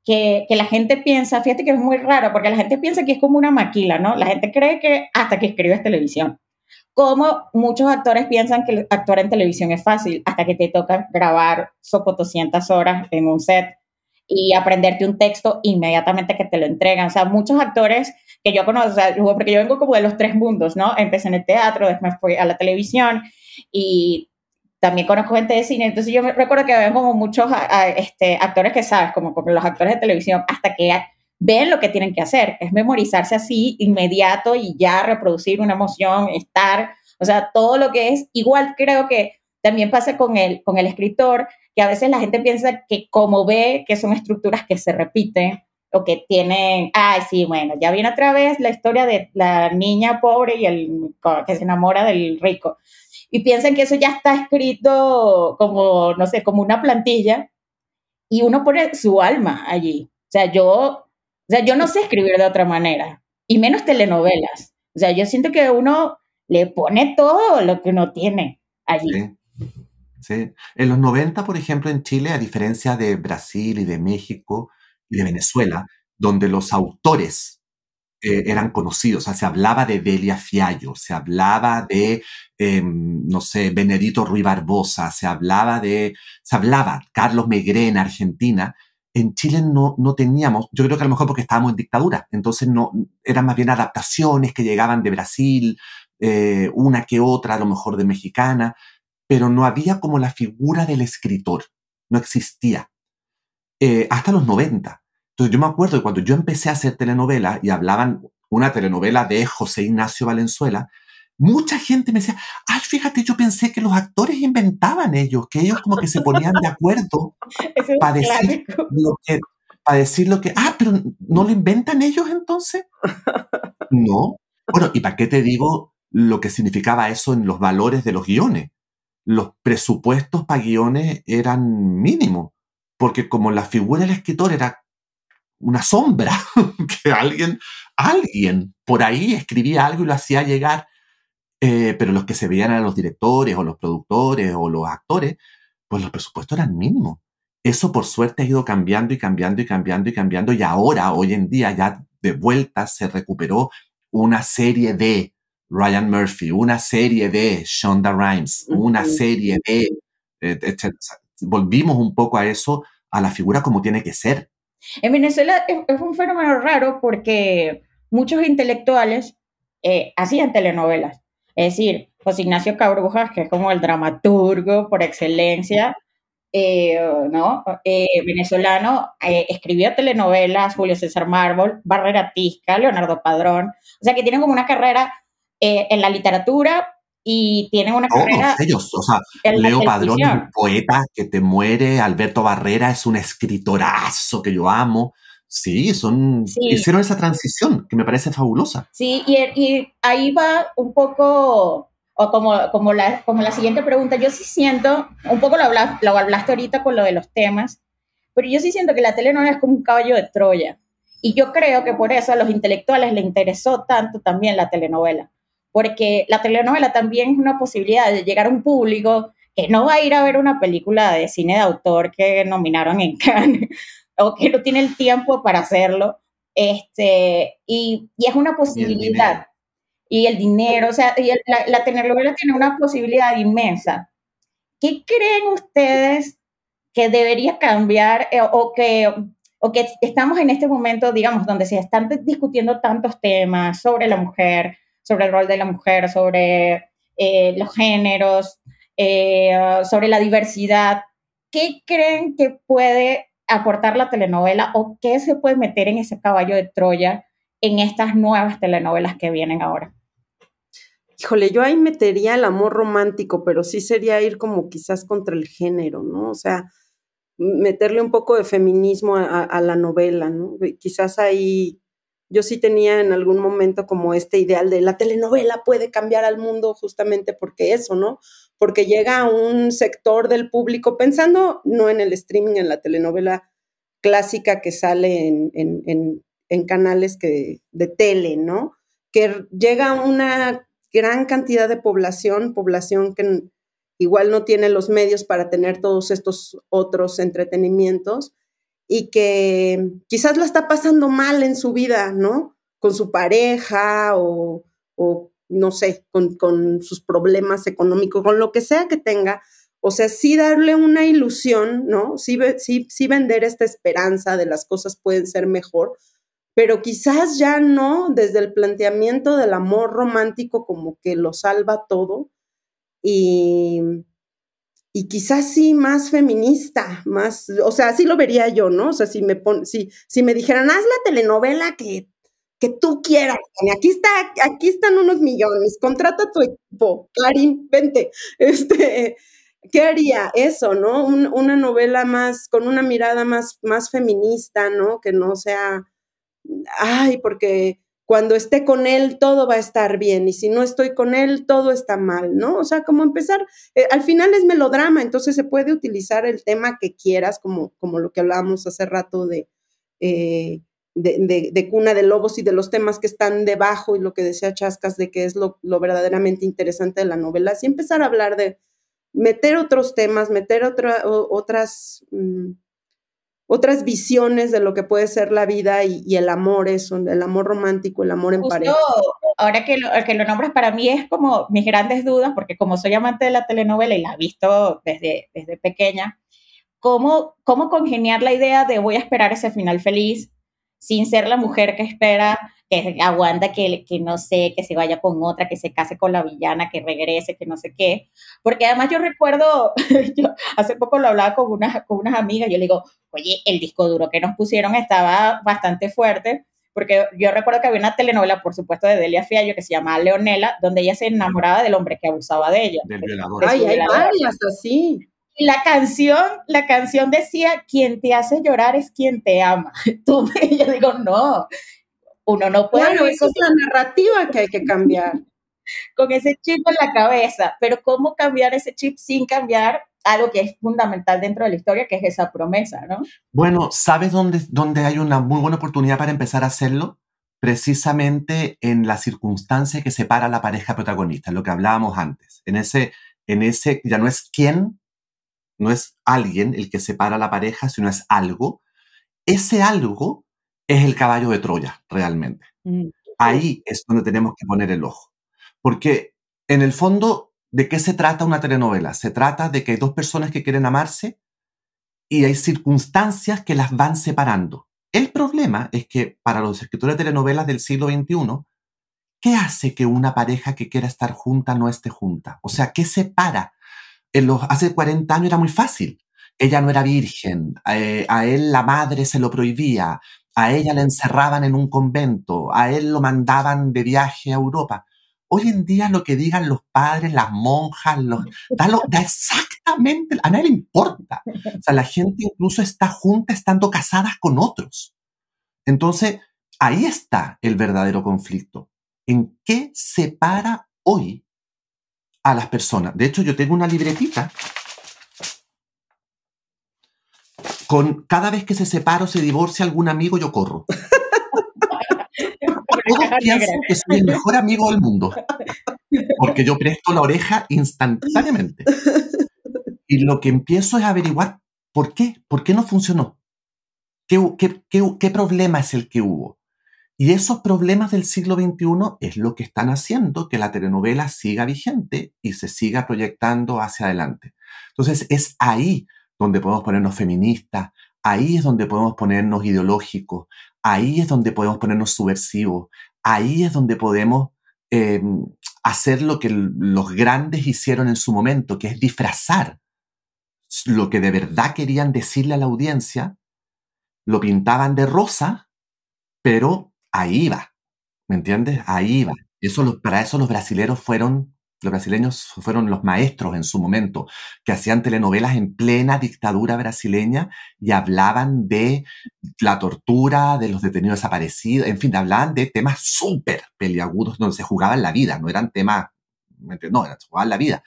que, la gente piensa, fíjate que es muy raro, porque la gente piensa que es como una maquila, ¿no? La gente cree que hasta que escribes televisión. Como muchos actores piensan que actuar en televisión es fácil, hasta que te toca grabar sopo 200 horas en un set y aprenderte un texto inmediatamente que te lo entregan. O sea, muchos actores que yo conozco, porque yo vengo como de los tres mundos, ¿no? Empecé en el teatro, después fui a la televisión y también conozco gente de cine, entonces yo me recuerdo que había como muchos este, actores que sabes, como, como los actores de televisión, hasta que ven lo que tienen que hacer, es memorizarse así inmediato y ya reproducir una emoción, estar, o sea, todo lo que es, igual creo que también pasa con el, con el escritor, que a veces la gente piensa que como ve que son estructuras que se repiten o que tienen, ay, sí, bueno, ya viene otra vez la historia de la niña pobre y el que se enamora del rico y piensan que eso ya está escrito como, no sé, como una plantilla y uno pone su alma allí. O sea, yo, o sea, yo no sé escribir de otra manera y menos telenovelas. O sea, yo siento que uno le pone todo lo que uno tiene allí. Sí. sí. En los 90, por ejemplo, en Chile, a diferencia de Brasil y de México y de Venezuela, donde los autores eh, eran conocidos. O sea, se hablaba de Delia Fiallo, se hablaba de, em, no sé, Benedito Ruiz Barbosa, se hablaba de, se hablaba Carlos Megré en Argentina. En Chile no, no teníamos, yo creo que a lo mejor porque estábamos en dictadura, entonces no, eran más bien adaptaciones que llegaban de Brasil, eh, una que otra, a lo mejor de mexicana, pero no había como la figura del escritor, no existía. Eh, hasta los 90. Entonces yo me acuerdo que cuando yo empecé a hacer telenovela y hablaban una telenovela de José Ignacio Valenzuela, mucha gente me decía, ay, fíjate, yo pensé que los actores inventaban ellos, que ellos como que se ponían de acuerdo para decir, lo que, para decir lo que, ah, pero ¿no lo inventan ellos entonces? No. Bueno, ¿y para qué te digo lo que significaba eso en los valores de los guiones? Los presupuestos para guiones eran mínimos porque como la figura del escritor era una sombra, que alguien, alguien por ahí escribía algo y lo hacía llegar, eh, pero los que se veían eran los directores o los productores o los actores, pues los presupuestos eran mínimos. Eso por suerte ha ido cambiando y cambiando y cambiando y cambiando y ahora, hoy en día, ya de vuelta se recuperó una serie de Ryan Murphy, una serie de Shonda Rhimes, una serie de... Eh, volvimos un poco a eso, a la figura como tiene que ser. En Venezuela es, un fenómeno raro porque muchos intelectuales eh, hacían telenovelas. Es decir, José Ignacio Cabrujas, que es como el dramaturgo por excelencia, eh, ¿no? Eh, venezolano, escribió telenovelas, Julio César Mármol, Barrera Tisca, Leonardo Padrón, o sea que tienen como una carrera en la literatura y tienen una carrera... ellos, o sea, Leo Padrón es un poeta que te muere, Alberto Barrera es un escritorazo que yo amo, Sí, son, hicieron esa transición que me parece fabulosa. Sí, y, y ahí va un poco o como, como, la, como la siguiente pregunta, yo sí siento, un poco lo hablaste, lo hablaste ahorita con lo de los temas, pero yo sí siento que la telenovela es como un caballo de Troya. Y yo creo que por eso a los intelectuales les interesó tanto también la telenovela, porque la telenovela también es una posibilidad de llegar a un público que no va a ir a ver una película de cine de autor que nominaron en Cannes o que no tiene el tiempo para hacerlo. Este, y, y es una posibilidad y el dinero, o sea, la, la telenovela tiene una posibilidad inmensa. ¿Qué creen ustedes que debería cambiar eh, o, que, o que estamos en este momento, digamos, donde se están discutiendo tantos temas sobre la mujer, sobre el rol de la mujer, sobre eh, los géneros, eh, sobre la diversidad? ¿Qué creen que puede aportar la telenovela o qué se puede meter en ese caballo de Troya en estas nuevas telenovelas que vienen ahora? híjole, yo ahí metería el amor romántico, pero sí sería ir como quizás contra el género, ¿no? O sea, meterle un poco de feminismo a, la novela, ¿no? Quizás ahí yo sí tenía en algún momento como este ideal de la telenovela puede cambiar al mundo justamente porque eso, ¿no? Porque llega a un sector del público, pensando no en el streaming, en la telenovela clásica que sale en, canales que, de tele, ¿no? Que llega una gran cantidad de población, población que igual no tiene los medios para tener todos estos otros entretenimientos y que quizás la está pasando mal en su vida, ¿no? Con su pareja o, no sé, con, sus problemas económicos, con lo que sea que tenga. O sea, sí darle una ilusión, ¿no? Sí, sí, sí vender esta esperanza de las cosas pueden ser mejor, pero quizás ya no desde el planteamiento del amor romántico como que lo salva todo y, y quizás sí más feminista, más, o sea, así lo vería yo, ¿no? O sea, si me, pon, si, si me dijeran, haz la telenovela que, que tú quieras, aquí, está, aquí están unos millones, contrata tu equipo, Karin, vente, este... ¿Qué haría eso, no? una novela más, con una mirada más, más feminista, ¿no? Que no sea, ay, porque cuando esté con él todo va a estar bien y si no estoy con él todo está mal, ¿no? O sea, como empezar, eh, al final es melodrama, entonces se puede utilizar el tema que quieras, como, como lo que hablábamos hace rato de, eh, de, cuna de lobos y de los temas que están debajo y lo que decía Chascas de que es lo, verdaderamente interesante de la novela, así empezar a hablar de meter otros temas, meter otra, otras... Mm, otras visiones de lo que puede ser la vida y, el amor, eso, el amor romántico, el amor en pareja. Ahora que lo, que lo nombras, para mí es como mis grandes dudas, porque como soy amante de la telenovela y la he visto desde, desde pequeña, ¿cómo, ¿cómo congeniar la idea de voy a esperar ese final feliz sin ser la mujer que espera, que aguanta, que, que no sé, que se vaya con otra, que se case con la villana, que regrese, que no sé qué. Porque además yo recuerdo, yo hace poco lo hablaba con, unas con unas amigas, yo le digo, oye, el disco duro que nos pusieron estaba bastante fuerte, porque yo recuerdo que había una telenovela, por supuesto, de Delia Fiallo que se llamaba Leonela, donde ella se enamoraba del hombre que abusaba de ella. Del violador. Ay, hay varias así. Y la canción, la canción decía, quien te hace llorar es quien te ama. Tú, yo digo, no, uno no puede... Claro, esa es la narrativa que hay que cambiar. con ese chip en la cabeza, pero ¿cómo cambiar ese chip sin cambiar algo que es fundamental dentro de la historia, que es esa promesa, ¿no? Bueno, ¿sabes dónde, dónde hay una muy buena oportunidad para empezar a hacerlo? Precisamente en la circunstancia que separa a la pareja protagonista, lo que hablábamos antes. En ese, en ese, ya no es quién, no es alguien el que separa a la pareja, sino es algo. Ese algo es el caballo de Troya, realmente. Mm. Ahí es donde tenemos que poner el ojo. Porque en el fondo ¿De qué se trata una telenovela? Se trata de que hay dos personas que quieren amarse y hay circunstancias que las van separando. El problema es que para los escritores de telenovelas del siglo XXI, ¿qué hace que una pareja que quiera estar junta no esté junta? O sea, ¿qué separa? En hace 40 años era muy fácil. Ella no era virgen, eh, a él la madre se lo prohibía, a ella la encerraban en un convento, a él lo mandaban de viaje a Europa. Hoy en día lo que digan los padres, las monjas, los, da, da exactamente, a nadie le importa. O sea, la gente incluso está junta estando casadas con otros. Entonces, ahí está el verdadero conflicto. ¿En qué separa hoy a las personas? De hecho, yo tengo una libretita con cada vez que se separa o se divorcia algún amigo, yo corro. todos piensan que soy el mejor amigo del mundo. Porque yo presto la oreja instantáneamente. Y lo que empiezo es averiguar por qué, por qué no funcionó. ¿Qué, qué, qué, qué problema es el que hubo? Y esos problemas del siglo XXI es lo que están haciendo que la telenovela siga vigente y se siga proyectando hacia adelante. Entonces es ahí donde podemos ponernos feministas, ahí es donde podemos ponernos ideológicos, ahí es donde podemos ponernos subversivos, ahí es donde podemos em, hacer lo que los grandes hicieron en su momento, que es disfrazar lo que de verdad querían decirle a la audiencia, lo pintaban de rosa, pero ahí va, ¿me entiendes? Ahí va. Eso, para eso los brasileros fueron los brasileños fueron los maestros en su momento, que hacían telenovelas en plena dictadura brasileña y hablaban de la tortura, de los detenidos desaparecidos, en fin, hablaban de temas súper peliagudos donde se jugaban la vida, no eran temas, no, se jugaban la vida.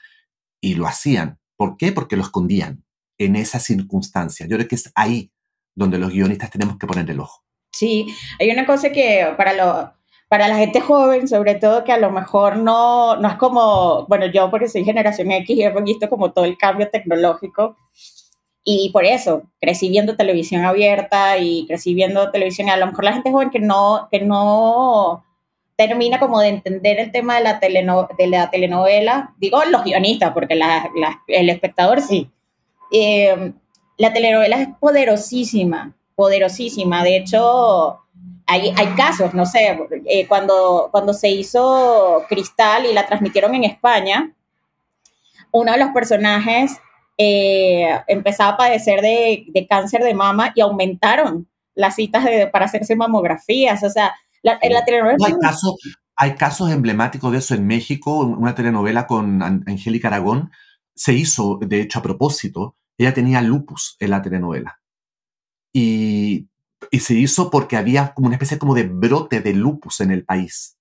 Y lo hacían. ¿Por qué? Porque lo escondían en esa circunstancia. Yo creo que es ahí donde los guionistas tenemos que poner el ojo. Sí, hay una cosa que para los para la gente joven, sobre todo que a lo mejor no, no es como, bueno, yo porque soy generación X y he visto como todo el cambio tecnológico y por eso crecí viendo televisión abierta y crecí viendo televisión y a lo mejor la gente joven que no, que no termina como de entender el tema de la, de la telenovela, digo los guionistas, porque la, el espectador sí. Eh, la telenovela es poderosísima, poderosísima. De hecho, hay, hay casos, no sé, eh, cuando, cuando se hizo Cristal y la transmitieron en España, uno de los personajes eh, empezaba a padecer de, de, cáncer de mama y aumentaron las citas de, para hacerse mamografías. O sea, la, la telenovela... hay, casos, hay casos emblemáticos de eso en México, una telenovela con Angélica Aragón se hizo, de hecho, a propósito. Ella tenía lupus en la telenovela. Y y se hizo porque había como una especie como de brote de lupus en el país.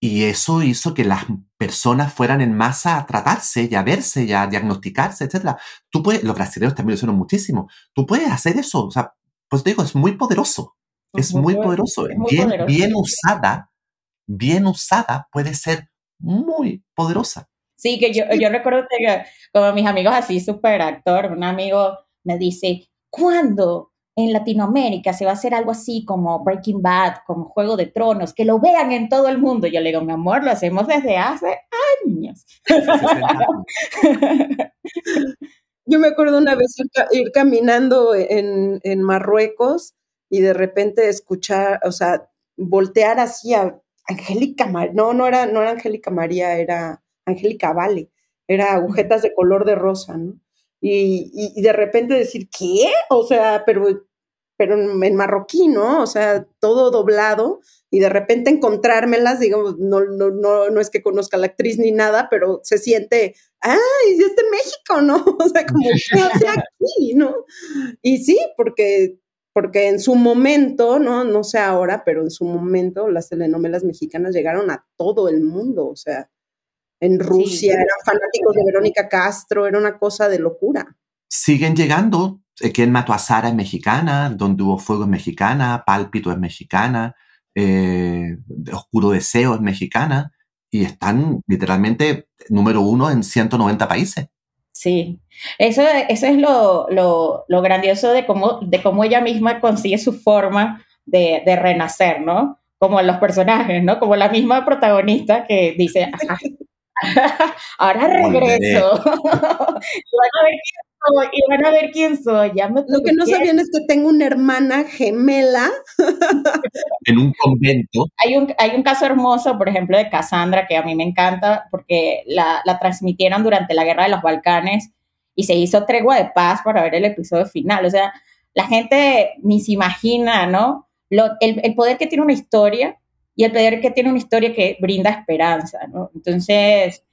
Y eso hizo que las personas fueran en masa a tratarse y a verse y a diagnosticarse, etc. Tú puedes, los brasileños también lo hicieron muchísimo. Tú puedes hacer eso. O sea, pues te digo, es muy poderoso. Es, muy, poderoso. bien, bien usada, bien usada puede ser muy poderosa. Sí, que yo, yo recuerdo que como mis amigos así, súper actor, un amigo me dice, ¿cuándo en Latinoamérica se va a hacer algo así como Breaking Bad, como Juego de Tronos, que lo vean en todo el mundo. Yo le digo, mi amor, lo hacemos desde hace años. Yo me acuerdo una vez ir, caminando en, en, Marruecos y de repente escuchar, o sea, voltear así a Angélica María, no, no era, no era Angélica María, era Angélica Vale, era agujetas de color de rosa, ¿no? Y, de repente decir, ¿qué? O sea, pero, pero en marroquí, ¿no? O sea, todo doblado y de repente encontrármelas, digamos, no, no, no, no es que conozca la actriz ni nada, pero se siente, ¡ay, es de México, ¿no? O sea, como, ¿qué hace aquí, no? Y sí, porque porque en su momento, ¿no? No sé ahora, pero en su momento las telenovelas mexicanas llegaron a todo el mundo, o sea, en Rusia, eran fanáticos de Verónica Castro, era una cosa de locura. Siguen llegando. Eh, ¿Quién mató a Sara es mexicana? Donde hubo fuego es mexicana, Pálpito es mexicana, eh, Oscuro Deseo es mexicana, y están literalmente número uno en 190 países. Sí, eso, eso es lo, lo, lo, grandioso de cómo, de cómo ella misma consigue su forma de, de, renacer, ¿no? Como los personajes, ¿no? Como la misma protagonista que dice, ahora regreso. y van a ver quién soy. Ya me Lo que no sabían es que tengo una hermana gemela. en un convento. Hay un, hay un caso hermoso, por ejemplo, de Cassandra, que a mí me encanta, porque la, la transmitieron durante la Guerra de los Balcanes y se hizo tregua de paz para ver el episodio final. O sea, la gente ni se imagina, ¿no? Lo, el, el poder que tiene una historia y el que tiene una historia que brinda esperanza, ¿no? Entonces,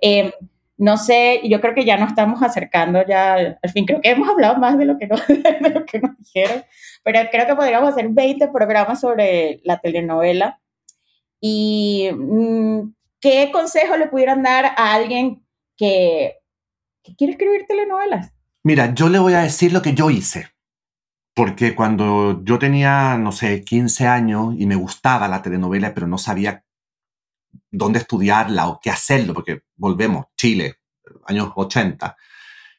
eh, no sé, yo creo que ya nos estamos acercando ya, al fin creo que hemos hablado más de lo que, de lo que nos dijeron, pero creo que podríamos hacer 20 programas sobre la telenovela. ¿Y mm, qué consejo le pudieran dar a alguien que, que quiere escribir telenovelas? Mira, yo le voy a decir lo que yo hice. Porque cuando yo tenía, no sé, 15 años y me gustaba la telenovela, pero no sabía dónde estudiarla o qué hacerlo, porque volvemos, Chile, años 80,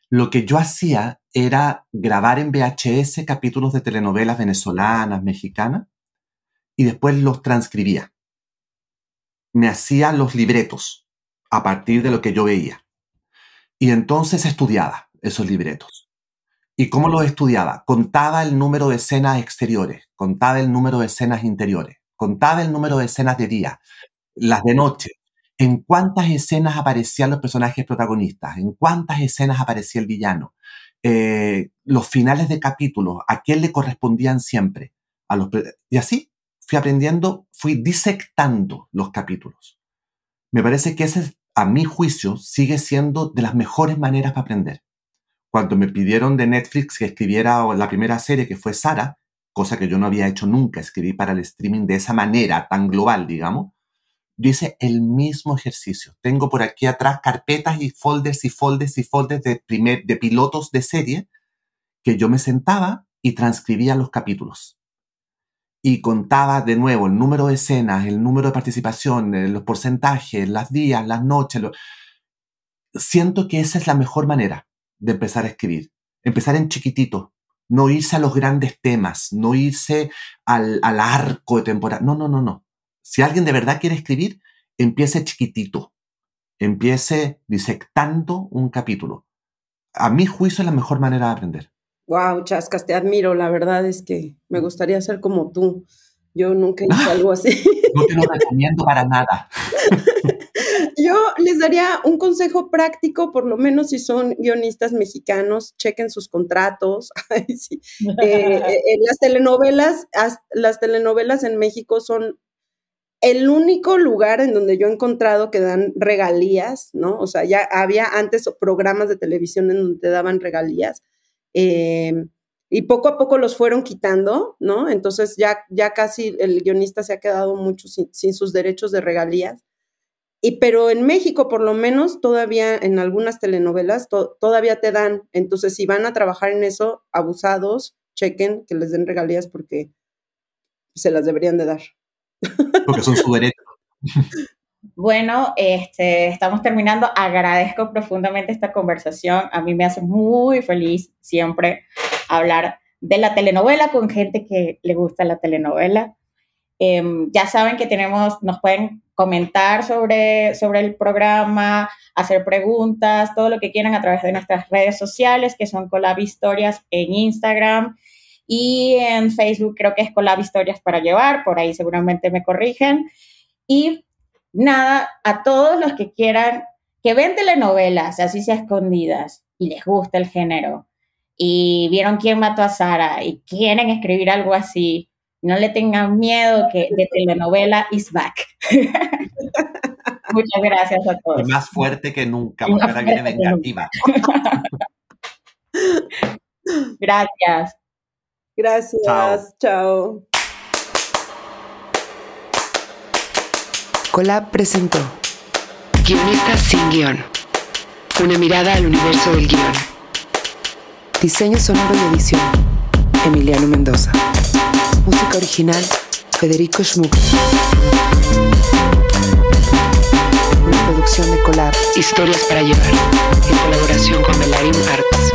lo que yo hacía era grabar en VHS capítulos de telenovelas venezolanas, mexicanas, y después los transcribía. Me hacía los libretos a partir de lo que yo veía. Y entonces estudiaba esos libretos. ¿Y cómo los estudiaba? Contaba el número de escenas exteriores, contaba el número de escenas interiores, contaba el número de escenas de día, las de noche, en cuántas escenas aparecían los personajes protagonistas, en cuántas escenas aparecía el villano, eh, los finales de capítulos, a quién le correspondían siempre. Y así fui aprendiendo, fui disectando los capítulos. Me parece que ese, a mi juicio, sigue siendo de las mejores maneras para aprender. Cuando me pidieron de Netflix que escribiera la primera serie, que fue Sara, cosa que yo no había hecho nunca, escribí para el streaming de esa manera tan global, digamos, yo hice el mismo ejercicio. Tengo por aquí atrás carpetas y folders y folders y folders de, primer, de pilotos de serie que yo me sentaba y transcribía los capítulos. Y contaba de nuevo el número de escenas, el número de participación, eh, los porcentajes, las días, las noches. Siento que esa es la mejor manera de empezar a escribir. Empezar en chiquitito, no irse a los grandes temas, no irse al, al arco de temporada. No, no, no, no si alguien de verdad quiere escribir, empiece chiquitito, empiece disectando un capítulo. A mi juicio es la mejor manera de aprender. Wow, Chascas, te admiro. La verdad es que me gustaría ser como tú. Yo nunca hice algo así. No te lo recomiendo para nada. Yo les daría un consejo práctico, por lo menos si son guionistas mexicanos, chequen sus contratos. sí. Eh, eh, las telenovelas, las telenovelas en México son el único lugar en donde yo he encontrado que dan regalías, ¿no? O sea, ya había antes programas de televisión en donde te daban regalías. Eh, y poco a poco los fueron quitando, ¿no? Entonces ya, ya casi el guionista se ha quedado mucho sin, sus derechos de regalías. Y pero en México, por lo menos, todavía en algunas telenovelas, todavía te dan. Entonces, si van a trabajar en eso, abusados, chequen que les den regalías porque se las deberían de dar porque son su derecho. Bueno, este, estamos terminando. Agradezco profundamente esta conversación. A mí me hace muy feliz siempre hablar de la telenovela con gente que le gusta la telenovela. Em, ya saben que tenemos, nos pueden comentar sobre, sobre el programa, hacer preguntas, todo lo que quieran a través de nuestras redes sociales, que son Colab Historias en Instagram y en Facebook creo que es Colab Historias para Llevar, por ahí seguramente me corrigen. Y nada, a todos los que quieran, que ven telenovelas, así sea escondidas, y les gusta el género, y vieron quién mató a Sara, y quieren escribir algo así, no le tengan miedo que de telenovela is back. Muchas gracias a todos. Y más fuerte que nunca, porque ahora viene vengativa. gracias. Gracias. Chao. Colab presentó Guionistas sin guion. Una mirada al universo del guion. Diseño sonoro y edición. Emiliano Mendoza. Música original. Federico Schmuck. Una producción de Colab. Historias para llevar. En colaboración con Melarim Arts.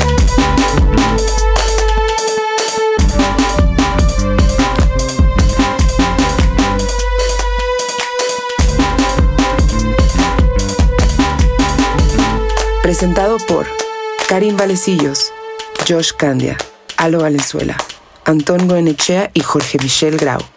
Presentado por Karim Valecillos, Josh Candia, Alo Valenzuela, Antón Goenechea y Jorge Michel Grau.